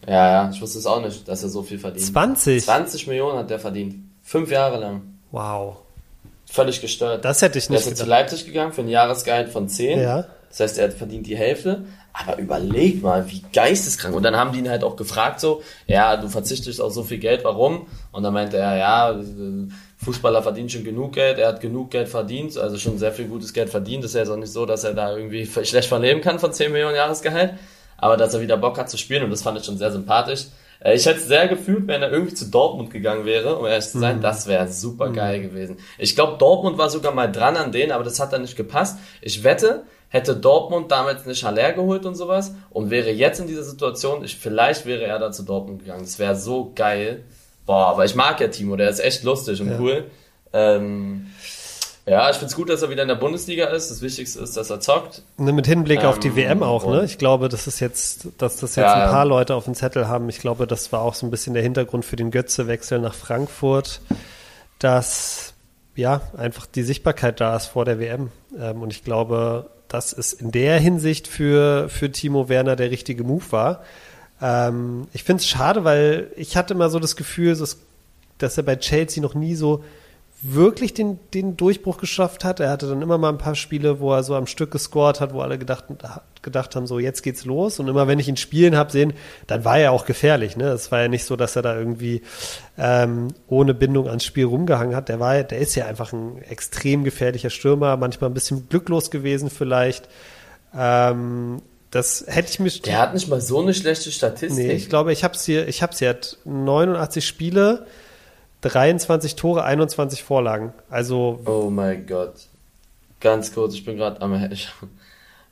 Ja, ja, ich wusste es auch nicht, dass er so viel verdient. 20? 20 Millionen hat er verdient. Fünf Jahre lang. Wow. Völlig gestört. Das hätte ich nicht Er ist zu Leipzig gegangen für ein Jahresgehalt von 10. Ja. Das heißt, er verdient die Hälfte. Aber überleg mal, wie geisteskrank. Und dann haben die ihn halt auch gefragt so, ja, du verzichtest auf so viel Geld, warum? Und dann meinte er, ja, Fußballer verdient schon genug Geld, er hat genug Geld verdient, also schon sehr viel gutes Geld verdient. Das ist ja jetzt auch nicht so, dass er da irgendwie schlecht von leben kann von 10 Millionen Jahresgehalt. Aber dass er wieder Bock hat zu spielen und das fand ich schon sehr sympathisch. Äh, ich hätte es sehr gefühlt, wenn er irgendwie zu Dortmund gegangen wäre, um ehrlich zu sein. Mhm. Das wäre super geil mhm. gewesen. Ich glaube, Dortmund war sogar mal dran an denen, aber das hat dann nicht gepasst. Ich wette, hätte Dortmund damals eine Haller geholt und sowas und wäre jetzt in dieser Situation, ich, vielleicht wäre er da zu Dortmund gegangen. Das wäre so geil. Boah, aber ich mag ja Timo, der ist echt lustig und ja. cool. Ähm, ja, ich finde es gut, dass er wieder in der Bundesliga ist. Das Wichtigste ist, dass er zockt. Ne, mit Hinblick ähm, auf die ähm, WM auch, ne? Ich glaube, das ist jetzt, dass das jetzt ja, ein paar Leute auf dem Zettel haben. Ich glaube, das war auch so ein bisschen der Hintergrund für den Götze-Wechsel nach Frankfurt, dass ja einfach die Sichtbarkeit da ist vor der WM. Ähm, und ich glaube, dass es in der Hinsicht für, für Timo Werner der richtige Move war. Ähm, ich finde es schade, weil ich hatte immer so das Gefühl, dass, dass er bei Chelsea noch nie so wirklich den, den Durchbruch geschafft hat. Er hatte dann immer mal ein paar Spiele, wo er so am Stück gescored hat, wo alle gedacht, gedacht haben, so jetzt geht's los. Und immer wenn ich ihn spielen habe sehen, dann war er auch gefährlich. Ne? Es war ja nicht so, dass er da irgendwie ähm, ohne Bindung ans Spiel rumgehangen hat. Der war, der ist ja einfach ein extrem gefährlicher Stürmer, manchmal ein bisschen glücklos gewesen vielleicht. Ähm, das hätte ich mir. Der hat nicht mal so eine schlechte Statistik. Nee, ich glaube, ich habe es hier, ich habe es hier, hat 89 Spiele, 23 Tore, 21 Vorlagen. Also. Oh mein Gott. Ganz kurz, ich bin gerade am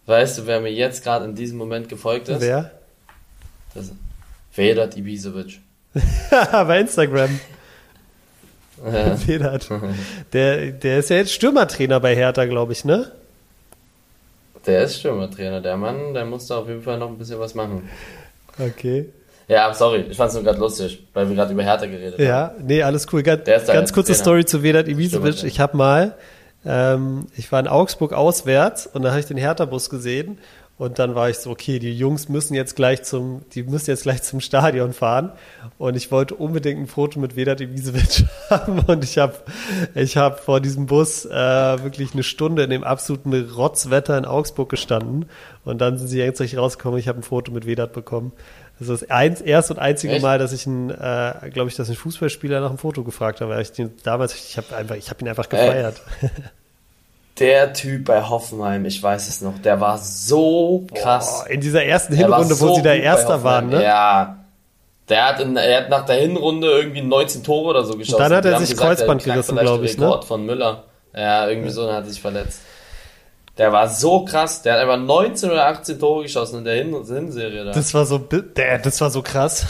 Weißt du, wer mir jetzt gerade in diesem Moment gefolgt ist? Wer? Das Vedat Ibisevic. (laughs) Bei Instagram. (laughs) Ja. (laughs) Vedat. Der, der ist ja jetzt Stürmertrainer bei Hertha, glaube ich, ne? Der ist Stürmertrainer. Der Mann, der muss da auf jeden Fall noch ein bisschen was machen. Okay. Ja, sorry, ich fand es nur gerade lustig, weil wir gerade über Hertha geredet ja, haben. Ja, nee, alles cool. Ganz, ganz kurze Trainer. Story zu Vedat Ibisevic. Ich habe mal, ähm, ich war in Augsburg auswärts und da habe ich den Hertha-Bus gesehen und dann war ich so, okay, die Jungs müssen jetzt gleich zum, die müssen jetzt gleich zum Stadion fahren. Und ich wollte unbedingt ein Foto mit Vedat Ibisevic (laughs) haben. Und ich habe ich hab vor diesem Bus äh, wirklich eine Stunde in dem absoluten Rotzwetter in Augsburg gestanden. Und dann sind sie jetzt rausgekommen, ich habe ein Foto mit Vedat bekommen. Das ist das eins, erste und einzige Echt? Mal, dass ich ein, äh, glaube ich, dass ein Fußballspieler nach einem Foto gefragt habe. Weil ich den, damals, ich habe einfach, ich habe ihn einfach gefeiert. Äh, (laughs) der Typ bei Hoffenheim, ich weiß es noch, der war so krass. Boah, in dieser ersten Hinrunde, so wo sie da Erster waren, ne? Ja. Der hat, in, er hat nach der Hinrunde irgendwie 19 Tore oder so geschossen. Und dann hat er sich gesagt, Kreuzband gerissen, glaube ich, ne? von Müller. Ja, irgendwie so, dann hat er sich verletzt. Der war so krass. Der hat einfach 19 oder 18 Tore geschossen in der Hin Hinserie da. Das war so, das war so krass.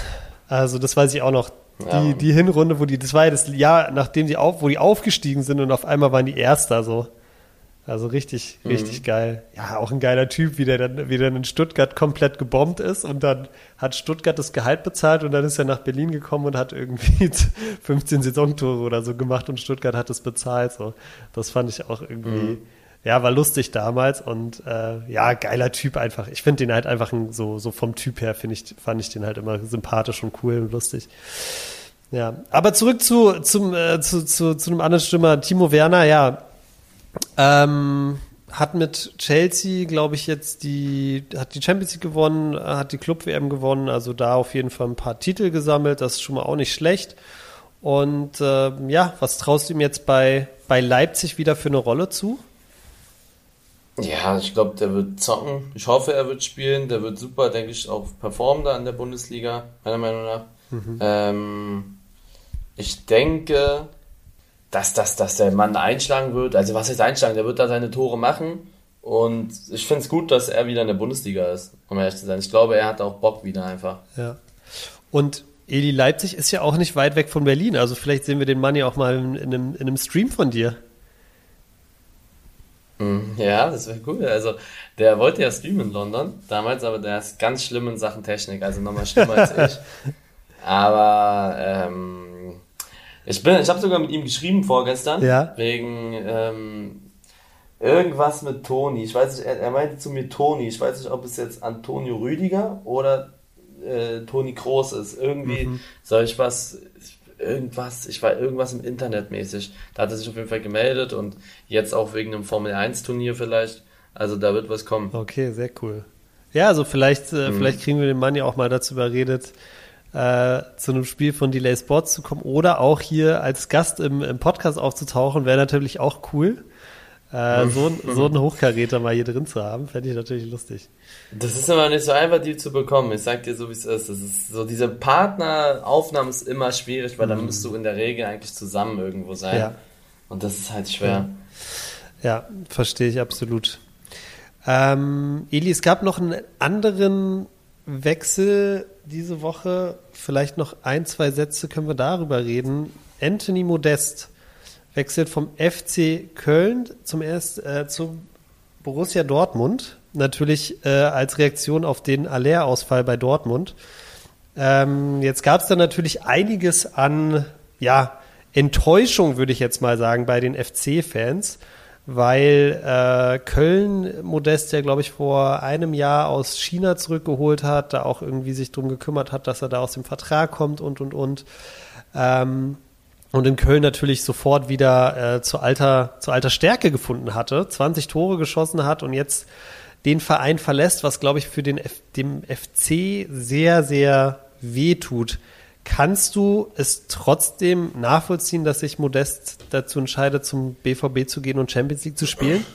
Also, das weiß ich auch noch. Ja. Die, die Hinrunde, wo die, das war ja das Jahr, nachdem die auf, wo die aufgestiegen sind und auf einmal waren die Erster so. Also richtig, mhm. richtig geil. Ja, auch ein geiler Typ, wie der dann, wie der in Stuttgart komplett gebombt ist und dann hat Stuttgart das Gehalt bezahlt und dann ist er nach Berlin gekommen und hat irgendwie (laughs) 15 Saisontore oder so gemacht und Stuttgart hat es bezahlt. So, das fand ich auch irgendwie, mhm. Ja, war lustig damals und äh, ja, geiler Typ einfach. Ich finde den halt einfach ein, so, so vom Typ her finde ich, fand ich den halt immer sympathisch und cool und lustig. Ja, aber zurück zu, zum, äh, zu, zu, zu einem anderen Stimmer, Timo Werner, ja, ähm, hat mit Chelsea, glaube ich, jetzt die, hat die Champions League gewonnen, hat die Club-WM gewonnen, also da auf jeden Fall ein paar Titel gesammelt, das ist schon mal auch nicht schlecht. Und äh, ja, was traust du ihm jetzt bei, bei Leipzig wieder für eine Rolle zu? Ja, ich glaube, der wird zocken. Ich hoffe, er wird spielen. Der wird super, denke ich, auch performen da in der Bundesliga, meiner Meinung nach. Mhm. Ähm, ich denke, dass, dass, dass der Mann einschlagen wird. Also was heißt einschlagen? Der wird da seine Tore machen. Und ich finde es gut, dass er wieder in der Bundesliga ist, um ehrlich zu sein. Ich glaube, er hat auch Bock wieder einfach. Ja. Und Eli Leipzig ist ja auch nicht weit weg von Berlin. Also vielleicht sehen wir den Mann ja auch mal in, in, einem, in einem Stream von dir. Hm, ja, das wäre cool. Also, der wollte ja streamen in London damals, aber der ist ganz schlimm in Sachen Technik, also nochmal schlimmer als ich. (laughs) Aber ähm, ich bin, ich habe sogar mit ihm geschrieben vorgestern. Ja. Wegen ähm, irgendwas mit Toni. Ich weiß nicht, er, er, meinte zu mir Toni. Ich weiß nicht, ob es jetzt Antonio Rüdiger oder äh, Toni Groß ist. Irgendwie mhm. soll ich was, irgendwas, ich war irgendwas im Internet mäßig. Da hat er sich auf jeden Fall gemeldet und jetzt auch wegen einem Formel 1 Turnier vielleicht. Also da wird was kommen. Okay, sehr cool. Ja, also vielleicht, äh, mhm. vielleicht kriegen wir den Mann ja auch mal dazu überredet, äh, zu einem Spiel von Delay Sports zu kommen oder auch hier als Gast im, im Podcast aufzutauchen, wäre natürlich auch cool. Äh, so, so einen (laughs) Hochkaräter mal hier drin zu haben, fände ich natürlich lustig. Das ist aber nicht so einfach, die zu bekommen. Ich sag dir so, wie es ist. Das ist so, diese Partneraufnahme ist immer schwierig, weil mhm. dann musst du in der Regel eigentlich zusammen irgendwo sein. Ja. Und das ist halt schwer. Ja, ja verstehe ich absolut. Ähm, Eli, es gab noch einen anderen Wechsel diese Woche. Vielleicht noch ein, zwei Sätze können wir darüber reden. Anthony Modest wechselt vom FC Köln zum erst äh, zu Borussia Dortmund. Natürlich äh, als Reaktion auf den Aller-Ausfall bei Dortmund. Ähm, jetzt gab es da natürlich einiges an ja, Enttäuschung, würde ich jetzt mal sagen, bei den FC-Fans weil äh, Köln Modest ja, glaube ich, vor einem Jahr aus China zurückgeholt hat, da auch irgendwie sich drum gekümmert hat, dass er da aus dem Vertrag kommt und und und. Ähm, und in Köln natürlich sofort wieder äh, zu alter zu alter Stärke gefunden hatte, 20 Tore geschossen hat und jetzt den Verein verlässt, was glaube ich für den F dem FC sehr sehr weh tut. Kannst du es trotzdem nachvollziehen, dass sich Modest dazu entscheidet, zum BVB zu gehen und Champions League zu spielen?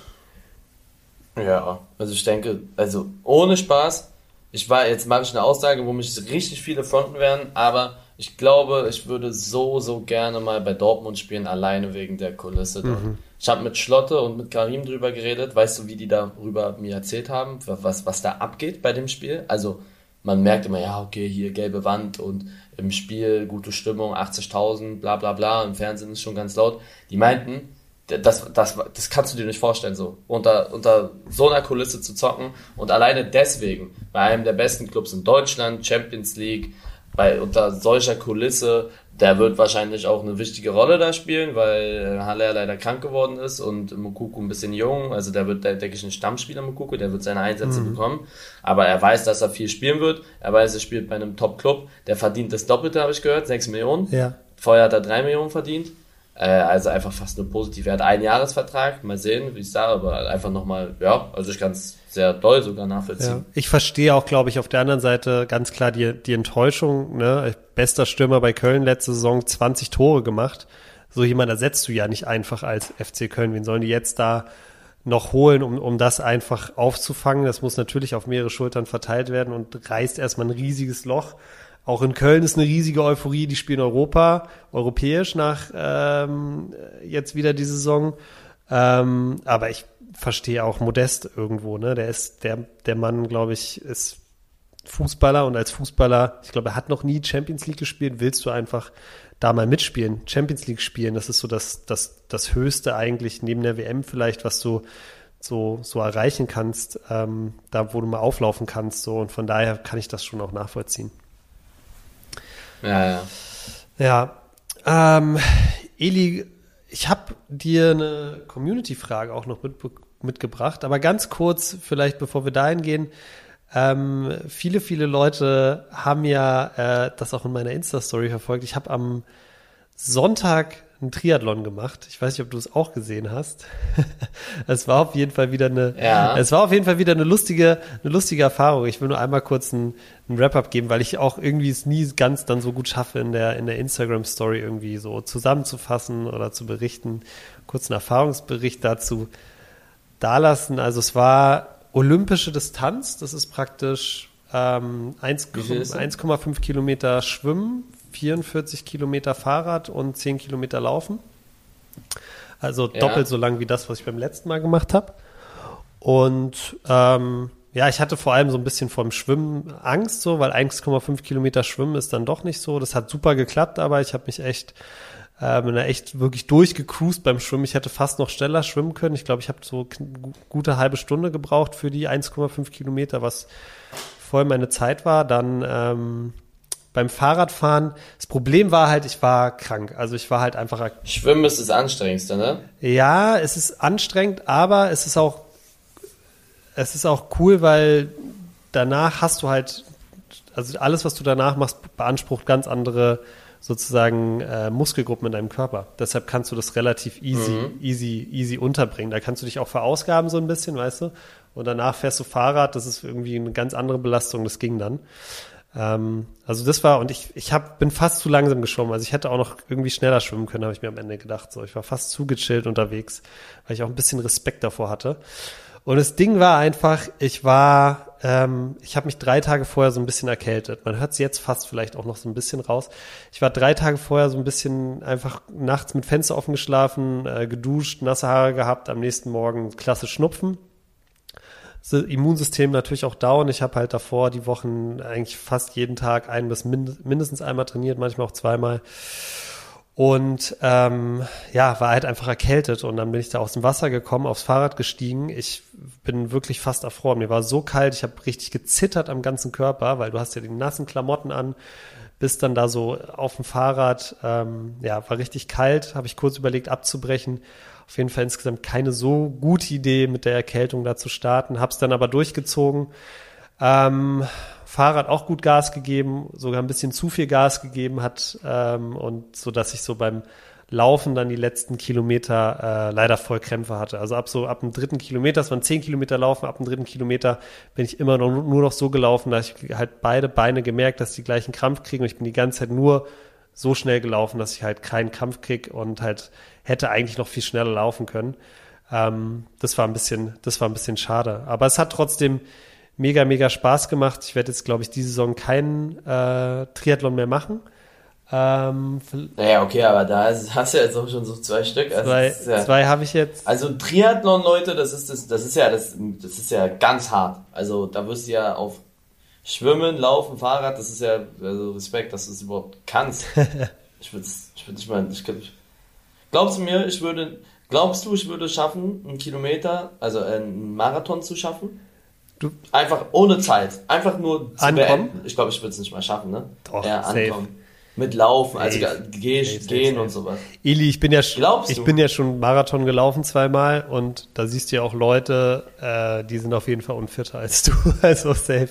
Ja, also ich denke, also ohne Spaß, ich war, jetzt mache ich eine Aussage, wo mich richtig viele fronten werden, aber ich glaube, ich würde so, so gerne mal bei Dortmund spielen, alleine wegen der Kulisse. Mhm. Ich habe mit Schlotte und mit Karim drüber geredet. Weißt du, wie die darüber mir erzählt haben, was, was da abgeht bei dem Spiel? Also, man merkt immer, ja, okay, hier gelbe Wand und im Spiel gute Stimmung, 80.000, bla bla bla, im Fernsehen ist schon ganz laut. Die meinten, das, das, das kannst du dir nicht vorstellen, so unter, unter so einer Kulisse zu zocken und alleine deswegen bei einem der besten Clubs in Deutschland, Champions League, bei unter solcher Kulisse der wird wahrscheinlich auch eine wichtige Rolle da spielen, weil Haller leider krank geworden ist und Mukuku ein bisschen jung. Also der wird, denke ich, ein Stammspieler Mukuku, der wird seine Einsätze mhm. bekommen. Aber er weiß, dass er viel spielen wird. Er weiß, er spielt bei einem Top-Club. Der verdient das Doppelte, habe ich gehört, 6 Millionen. Ja. Vorher hat er 3 Millionen verdient. Äh, also einfach fast nur positiv. Er hat einen Jahresvertrag. Mal sehen, wie es da, aber einfach nochmal, ja, also ich kann es sehr doll sogar nachvollziehen. Ja. Ich verstehe auch, glaube ich, auf der anderen Seite ganz klar die, die Enttäuschung. Ne? Bester Stürmer bei Köln letzte Saison 20 Tore gemacht. So jemand ersetzt du ja nicht einfach als FC Köln. Wen sollen die jetzt da noch holen, um, um das einfach aufzufangen? Das muss natürlich auf mehrere Schultern verteilt werden und reißt erstmal ein riesiges Loch. Auch in Köln ist eine riesige Euphorie. Die spielen Europa, europäisch nach ähm, jetzt wieder die Saison. Ähm, aber ich verstehe auch Modest irgendwo, ne? Der ist, der, der Mann, glaube ich, ist Fußballer und als Fußballer, ich glaube, er hat noch nie Champions League gespielt, willst du einfach da mal mitspielen, Champions League spielen. Das ist so das, das, das Höchste eigentlich neben der WM vielleicht, was du so, so erreichen kannst, ähm, da wo du mal auflaufen kannst. So. Und von daher kann ich das schon auch nachvollziehen. Ja, ja. Ja. Ähm, Eli, ich habe dir eine Community-Frage auch noch mit, mitgebracht, aber ganz kurz, vielleicht bevor wir dahin gehen. Ähm, viele, viele Leute haben ja äh, das auch in meiner Insta-Story verfolgt. Ich habe am Sonntag einen Triathlon gemacht. Ich weiß nicht, ob du es auch gesehen hast. (laughs) es war auf jeden Fall wieder eine, ja. es war auf jeden Fall wieder eine lustige, eine lustige Erfahrung. Ich will nur einmal kurz einen, einen Wrap-up geben, weil ich auch irgendwie es nie ganz dann so gut schaffe, in der, in der Instagram-Story irgendwie so zusammenzufassen oder zu berichten. Kurz einen Erfahrungsbericht dazu dalassen. Also es war olympische Distanz. Das ist praktisch ähm, 1,5 Kilometer Schwimmen, 44 Kilometer Fahrrad und 10 Kilometer Laufen. Also ja. doppelt so lang wie das, was ich beim letzten Mal gemacht habe. Und ähm, ja, ich hatte vor allem so ein bisschen vom Schwimmen Angst, so, weil 1,5 Kilometer Schwimmen ist dann doch nicht so. Das hat super geklappt, aber ich habe mich echt, äh, bin da echt wirklich durchgecruised beim Schwimmen. Ich hätte fast noch schneller schwimmen können. Ich glaube, ich habe so gute halbe Stunde gebraucht für die 1,5 Kilometer, was voll meine Zeit war. Dann ähm, beim Fahrradfahren, das Problem war halt, ich war krank. Also ich war halt einfach. Schwimmen ist das Anstrengendste, ne? Ja, es ist anstrengend, aber es ist auch, es ist auch cool, weil danach hast du halt, also alles, was du danach machst, beansprucht ganz andere sozusagen äh, Muskelgruppen in deinem Körper. Deshalb kannst du das relativ easy, mhm. easy, easy unterbringen. Da kannst du dich auch verausgaben so ein bisschen, weißt du? Und danach fährst du Fahrrad, das ist irgendwie eine ganz andere Belastung, das ging dann. Ähm, also das war, und ich, ich hab, bin fast zu langsam geschwommen. Also ich hätte auch noch irgendwie schneller schwimmen können, habe ich mir am Ende gedacht. So, ich war fast zu gechillt unterwegs, weil ich auch ein bisschen Respekt davor hatte. Und das Ding war einfach, ich war, ähm, ich habe mich drei Tage vorher so ein bisschen erkältet. Man hört es jetzt fast vielleicht auch noch so ein bisschen raus. Ich war drei Tage vorher so ein bisschen einfach nachts mit Fenster offen geschlafen, äh, geduscht, nasse Haare gehabt, am nächsten Morgen klasse Schnupfen Immunsystem natürlich auch down. Ich habe halt davor die Wochen eigentlich fast jeden Tag ein bis mindestens einmal trainiert, manchmal auch zweimal. Und ähm, ja, war halt einfach erkältet und dann bin ich da aus dem Wasser gekommen, aufs Fahrrad gestiegen. Ich bin wirklich fast erfroren. Mir war so kalt, ich habe richtig gezittert am ganzen Körper, weil du hast ja die nassen Klamotten an, bist dann da so auf dem Fahrrad. Ähm, ja, war richtig kalt, habe ich kurz überlegt abzubrechen auf jeden Fall insgesamt keine so gute Idee, mit der Erkältung da zu starten. Hab's dann aber durchgezogen. Ähm, Fahrrad auch gut Gas gegeben, sogar ein bisschen zu viel Gas gegeben hat ähm, und so, dass ich so beim Laufen dann die letzten Kilometer äh, leider voll Krämpfe hatte. Also ab so ab dem dritten Kilometer, es waren zehn Kilometer laufen, ab dem dritten Kilometer bin ich immer noch, nur noch so gelaufen, dass ich halt beide Beine gemerkt, dass die gleichen Krampf kriegen und ich bin die ganze Zeit nur so schnell gelaufen, dass ich halt keinen Kampf krieg und halt hätte eigentlich noch viel schneller laufen können. Ähm, das war ein bisschen, das war ein bisschen schade. Aber es hat trotzdem mega, mega Spaß gemacht. Ich werde jetzt, glaube ich, diese Saison keinen äh, Triathlon mehr machen. Ähm, naja, okay, aber da hast du jetzt auch schon so zwei Stück. Also zwei, ja, zwei habe ich jetzt. Also Triathlon, Leute, das ist das, das ist ja das, das ist ja ganz hart. Also da wirst du ja auf Schwimmen, Laufen, Fahrrad, das ist ja also Respekt, dass du es überhaupt kannst. (laughs) ich würde ich würd nicht mal, ich, ich, Glaubst du mir, ich würde, glaubst du, ich würde schaffen, einen Kilometer, also einen Marathon zu schaffen? Du? Einfach ohne Zeit. Einfach nur zu ankommen? beenden. Ich glaube, ich würde es nicht mal schaffen, ne? Doch, ja, ankommen. Mit Laufen, also geh, safe, gehen safe. und sowas. Ili, ich bin ja, Glaubst ich du? bin ja schon Marathon gelaufen zweimal und da siehst du ja auch Leute, äh, die sind auf jeden Fall unfitter als du. (laughs) Also safe.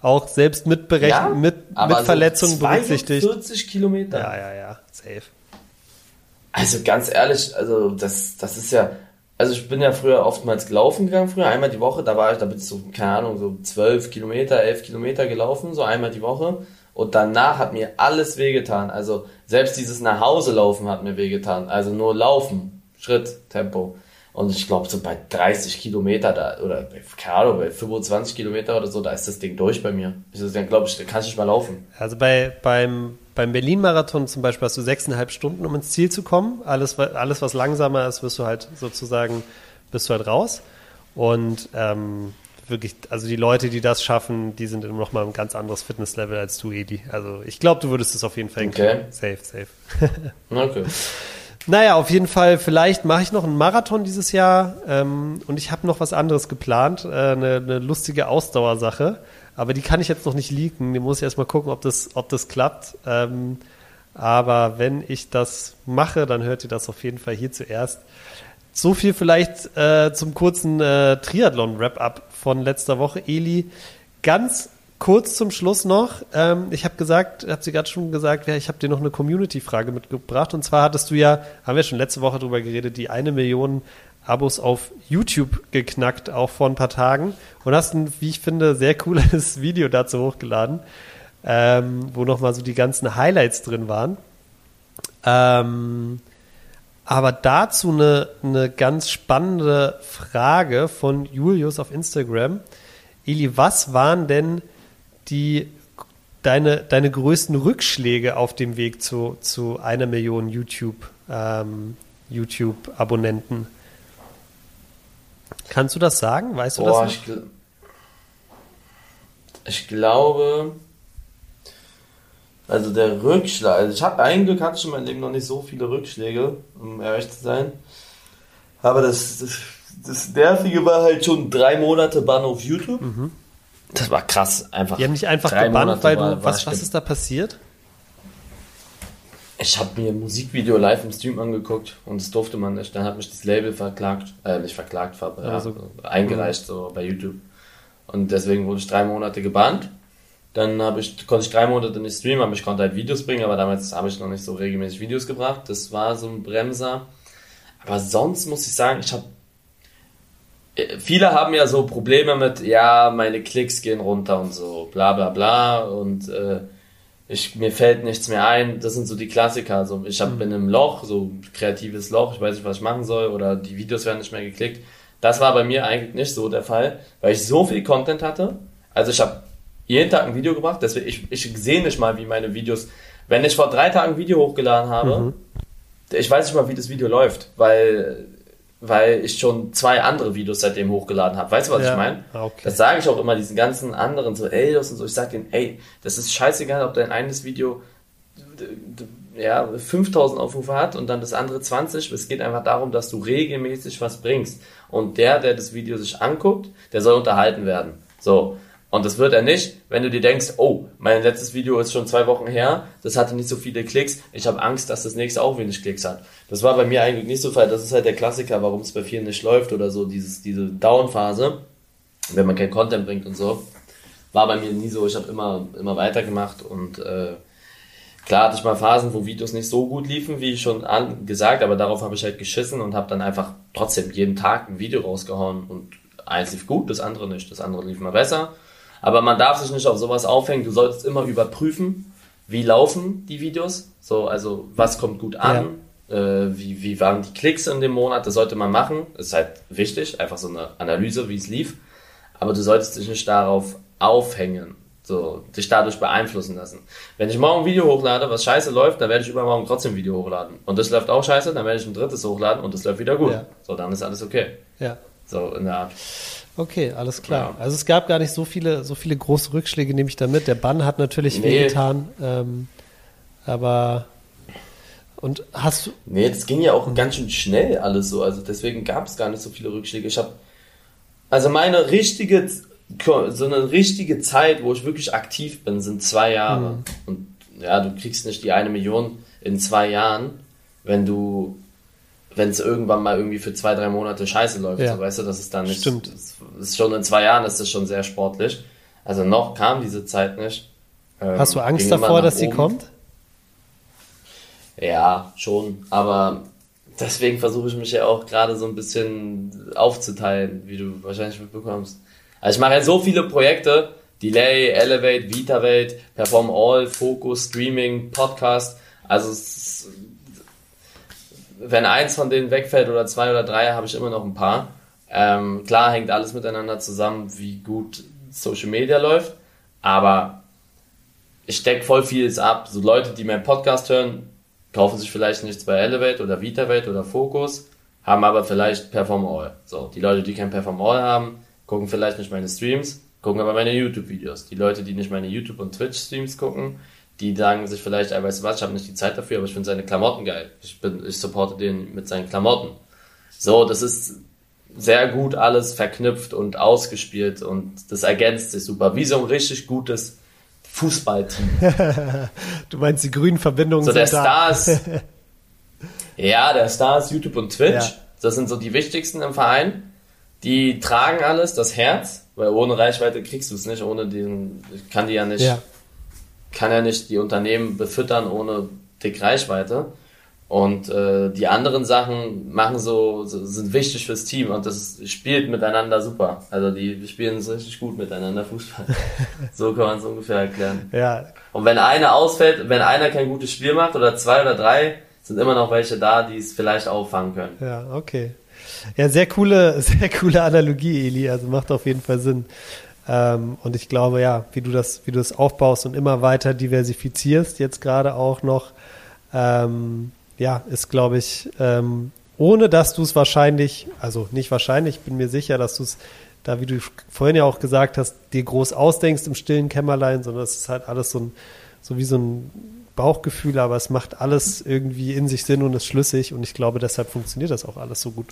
Auch selbst mit, Berechn ja, mit, mit Verletzungen berücksichtigt. 40 Kilometer. Ja, ja, ja, safe. Also ganz ehrlich, also das, das ist ja, also ich bin ja früher oftmals gelaufen gegangen, früher einmal die Woche, da war ich, da bin ich so, keine Ahnung, so zwölf Kilometer, elf Kilometer gelaufen, so einmal die Woche. Und danach hat mir alles wehgetan. Also selbst dieses nach Hause laufen hat mir wehgetan. Also nur laufen, Schritt, Tempo. Und ich glaube, so bei 30 Kilometer da, oder keine Ahnung, bei 25 Kilometer oder so, da ist das Ding durch bei mir. Dann glaube ich, da kann ich nicht mal laufen. Also bei, beim, beim Berlin-Marathon zum Beispiel hast du sechseinhalb Stunden, um ins Ziel zu kommen. Alles, alles, was langsamer ist, wirst du halt sozusagen, bist du halt raus. Und ähm, wirklich, also die Leute, die das schaffen, die sind noch mal ein ganz anderes Fitnesslevel als du, Edi. Also ich glaube, du würdest es auf jeden Fall okay. Safe, safe. (laughs) okay. Naja, auf jeden Fall, vielleicht mache ich noch einen Marathon dieses Jahr ähm, und ich habe noch was anderes geplant, äh, eine, eine lustige Ausdauersache, aber die kann ich jetzt noch nicht leaken, die muss ich erstmal gucken, ob das, ob das klappt. Ähm, aber wenn ich das mache, dann hört ihr das auf jeden Fall hier zuerst. So viel vielleicht äh, zum kurzen äh, Triathlon-Wrap-Up von letzter Woche. Eli, ganz kurz zum Schluss noch. Ähm, ich habe gesagt, habe sie gerade schon gesagt, ja, ich habe dir noch eine Community-Frage mitgebracht. Und zwar hattest du ja, haben wir schon letzte Woche drüber geredet, die eine Million Abos auf YouTube geknackt, auch vor ein paar Tagen. Und hast ein, wie ich finde, sehr cooles (laughs) Video dazu hochgeladen, ähm, wo nochmal so die ganzen Highlights drin waren. Ähm, aber dazu eine, eine ganz spannende Frage von Julius auf Instagram. Eli, was waren denn die deine, deine größten Rückschläge auf dem Weg zu, zu einer Million YouTube, ähm, YouTube-Abonnenten? Kannst du das sagen? Weißt du Boah, das? Ich, gl ich glaube, also der Rückschlag, also ich habe ein Glück hatte ich in meinem Leben noch nicht so viele Rückschläge, um ehrlich zu sein. Aber das, das, das Nervige war halt schon drei Monate Bann auf YouTube. Mhm. Das war krass, einfach. Die haben nicht einfach gebannt, weil du, war, was, was ist da passiert? Ich habe mir ein Musikvideo live im Stream angeguckt und das durfte man nicht. Dann hat mich das Label verklagt, äh, nicht verklagt, aber also, ja, eingereicht so bei YouTube. Und deswegen wurde ich drei Monate gebannt. Dann ich, konnte ich drei Monate nicht streamen, aber ich konnte halt Videos bringen, aber damals habe ich noch nicht so regelmäßig Videos gebracht. Das war so ein Bremser. Aber sonst muss ich sagen, ich habe äh, viele haben ja so Probleme mit, ja, meine Klicks gehen runter und so, bla bla bla und äh, ich, mir fällt nichts mehr ein. Das sind so die Klassiker. Also ich hab, mhm. bin im Loch, so kreatives Loch, ich weiß nicht, was ich machen soll oder die Videos werden nicht mehr geklickt. Das war bei mir eigentlich nicht so der Fall, weil ich so viel Content hatte. Also ich habe jeden Tag ein Video gemacht. Deswegen, ich, ich sehe nicht mal, wie meine Videos. Wenn ich vor drei Tagen ein Video hochgeladen habe, mhm. ich weiß nicht mal, wie das Video läuft, weil, weil ich schon zwei andere Videos seitdem hochgeladen habe. Weißt du, was ja. ich meine? Ah, okay. Das sage ich auch immer diesen ganzen anderen, so Eldos und so. Ich sage denen, ey, das ist scheißegal, ob dein eines Video ja, 5000 Aufrufe hat und dann das andere 20. Es geht einfach darum, dass du regelmäßig was bringst. Und der, der das Video sich anguckt, der soll unterhalten werden. So. Und das wird er nicht, wenn du dir denkst, oh, mein letztes Video ist schon zwei Wochen her, das hatte nicht so viele Klicks, ich habe Angst, dass das nächste auch wenig Klicks hat. Das war bei mir eigentlich nicht so Fall. Das ist halt der Klassiker, warum es bei vielen nicht läuft oder so, dieses, diese Down-Phase, wenn man kein Content bringt und so. War bei mir nie so, ich habe immer, immer weitergemacht und äh, klar hatte ich mal Phasen, wo Videos nicht so gut liefen, wie schon an, gesagt, aber darauf habe ich halt geschissen und habe dann einfach trotzdem jeden Tag ein Video rausgehauen und eins lief gut, das andere nicht, das andere lief mal besser aber man darf sich nicht auf sowas aufhängen. Du solltest immer überprüfen, wie laufen die Videos. So, also was kommt gut an, ja. äh, wie, wie waren die Klicks in dem Monat. Das sollte man machen. Ist halt wichtig, einfach so eine Analyse, wie es lief. Aber du solltest dich nicht darauf aufhängen, so dich dadurch beeinflussen lassen. Wenn ich morgen ein Video hochlade, was scheiße läuft, dann werde ich übermorgen trotzdem ein Video hochladen. Und das läuft auch scheiße, dann werde ich ein drittes hochladen und das läuft wieder gut. Ja. So, dann ist alles okay. Ja. So in der Art. Okay, alles klar. Ja. Also es gab gar nicht so viele, so viele große Rückschläge, nehme ich da mit. Der Bann hat natürlich nee. wehgetan, ähm, aber und hast du. Nee, das ging ja auch ganz schön schnell alles so. Also deswegen gab es gar nicht so viele Rückschläge. Ich habe also meine richtige, so eine richtige Zeit, wo ich wirklich aktiv bin, sind zwei Jahre. Mhm. Und ja, du kriegst nicht die eine Million in zwei Jahren, wenn du wenn es irgendwann mal irgendwie für zwei, drei Monate scheiße läuft. Ja. So, weißt du, das ist dann nicht. Stimmt. Das ist schon in zwei Jahren ist das schon sehr sportlich. Also noch kam diese Zeit nicht. Ähm, Hast du Angst davor, dass sie kommt? Ja, schon. Aber deswegen versuche ich mich ja auch gerade so ein bisschen aufzuteilen, wie du wahrscheinlich mitbekommst. Also ich mache ja so viele Projekte. Delay, Elevate, VitaWelt, Perform All, Focus, Streaming, Podcast. Also es wenn eins von denen wegfällt oder zwei oder drei, habe ich immer noch ein paar. Ähm, klar hängt alles miteinander zusammen, wie gut Social Media läuft, aber ich decke voll vieles ab. So Leute, die meinen Podcast hören, kaufen sich vielleicht nichts bei Elevate oder VitaWelt oder Focus, haben aber vielleicht Perform All. So, die Leute, die kein Perform All haben, gucken vielleicht nicht meine Streams, gucken aber meine YouTube-Videos. Die Leute, die nicht meine YouTube- und Twitch-Streams gucken, die sagen sich vielleicht, ey, weißt du was, ich habe nicht die Zeit dafür, aber ich finde seine Klamotten geil. Ich, bin, ich supporte den mit seinen Klamotten. So, das ist sehr gut alles verknüpft und ausgespielt und das ergänzt sich super. Wie so ein richtig gutes Fußballteam. (laughs) du meinst, die grünen Verbindungen so, der sind Star ist, (laughs) Ja, der Star ist YouTube und Twitch. Ja. Das sind so die wichtigsten im Verein. Die tragen alles, das Herz, weil ohne Reichweite kriegst du es nicht, ohne den, kann die ja nicht, ja. Kann ja nicht die Unternehmen befüttern ohne dick Reichweite. Und äh, die anderen Sachen machen so, so, sind wichtig fürs Team und das spielt miteinander super. Also die spielen so richtig gut miteinander Fußball. (laughs) so kann man es ungefähr erklären. Ja. Und wenn einer ausfällt, wenn einer kein gutes Spiel macht oder zwei oder drei, sind immer noch welche da, die es vielleicht auffangen können. Ja, okay. Ja, sehr coole, (laughs) sehr coole Analogie, Eli. Also macht auf jeden Fall Sinn. Ähm, und ich glaube, ja, wie du das, wie du das aufbaust und immer weiter diversifizierst, jetzt gerade auch noch, ähm, ja, ist, glaube ich, ähm, ohne dass du es wahrscheinlich, also nicht wahrscheinlich, bin mir sicher, dass du es da, wie du vorhin ja auch gesagt hast, dir groß ausdenkst im stillen Kämmerlein, sondern es ist halt alles so ein, so wie so ein Bauchgefühl, aber es macht alles irgendwie in sich Sinn und ist schlüssig und ich glaube, deshalb funktioniert das auch alles so gut.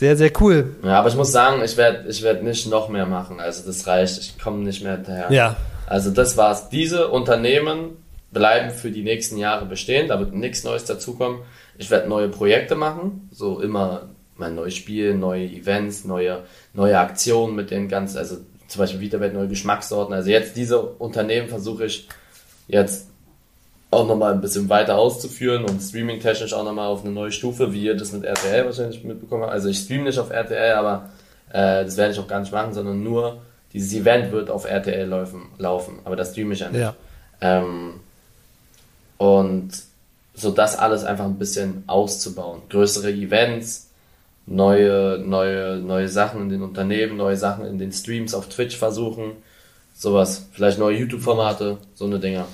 Sehr, sehr cool. Ja, aber ich muss sagen, ich werde ich werd nicht noch mehr machen. Also das reicht, ich komme nicht mehr hinterher. Ja. Also das war's. Diese Unternehmen bleiben für die nächsten Jahre bestehen, da wird nichts Neues dazukommen. Ich werde neue Projekte machen, so immer mein neues Spiel, neue Events, neue, neue Aktionen mit den ganzen, also zum Beispiel Wiederwelt, neue Geschmackssorten. Also jetzt diese Unternehmen versuche ich jetzt auch nochmal ein bisschen weiter auszuführen und streaming-technisch auch nochmal auf eine neue Stufe, wie ihr das mit RTL wahrscheinlich mitbekommen habt. Also ich streame nicht auf RTL, aber äh, das werde ich auch gar nicht machen, sondern nur dieses Event wird auf RTL laufen, laufen aber das streame ich ja nicht. Ja. Ähm, und so das alles einfach ein bisschen auszubauen. Größere Events, neue, neue, neue Sachen in den Unternehmen, neue Sachen in den Streams auf Twitch versuchen, sowas. Vielleicht neue YouTube-Formate, so eine Dinger.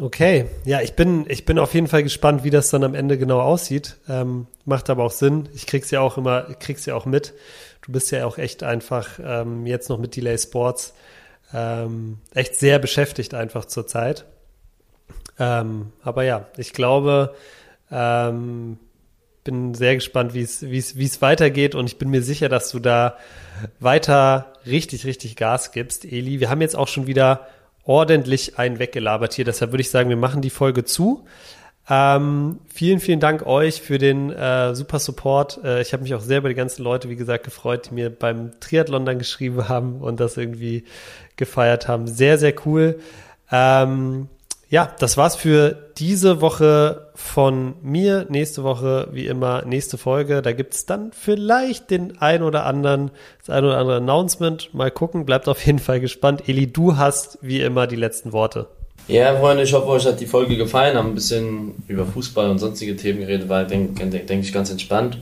Okay, ja, ich bin, ich bin auf jeden Fall gespannt, wie das dann am Ende genau aussieht. Ähm, macht aber auch Sinn. Ich krieg's ja auch immer, krieg's ja auch mit. Du bist ja auch echt einfach ähm, jetzt noch mit Delay Sports ähm, echt sehr beschäftigt einfach zurzeit. Ähm, aber ja, ich glaube, ähm, bin sehr gespannt, wie es wie wie es weitergeht und ich bin mir sicher, dass du da weiter richtig richtig Gas gibst, Eli. Wir haben jetzt auch schon wieder ordentlich einen weggelabert hier, deshalb würde ich sagen, wir machen die Folge zu. Ähm, vielen, vielen Dank euch für den äh, super Support. Äh, ich habe mich auch sehr über die ganzen Leute, wie gesagt, gefreut, die mir beim Triathlon dann geschrieben (laughs) haben und das irgendwie gefeiert haben. Sehr, sehr cool. Ähm, ja, das war's für diese Woche von mir. Nächste Woche, wie immer, nächste Folge. Da gibt's dann vielleicht den ein oder anderen, das ein oder andere Announcement. Mal gucken, bleibt auf jeden Fall gespannt. Eli, du hast wie immer die letzten Worte. Ja, Freunde, ich hoffe, euch hat die Folge gefallen. Haben ein bisschen über Fußball und sonstige Themen geredet, war, denke denk, denk ich, ganz entspannt.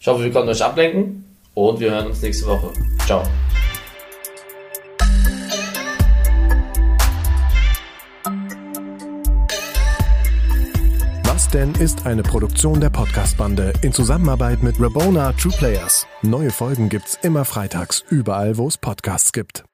Ich hoffe, wir konnten euch ablenken und wir hören uns nächste Woche. Ciao. Denn ist eine Produktion der Podcast-Bande in Zusammenarbeit mit Rabona True Players. Neue Folgen gibt's immer freitags, überall, wo es Podcasts gibt.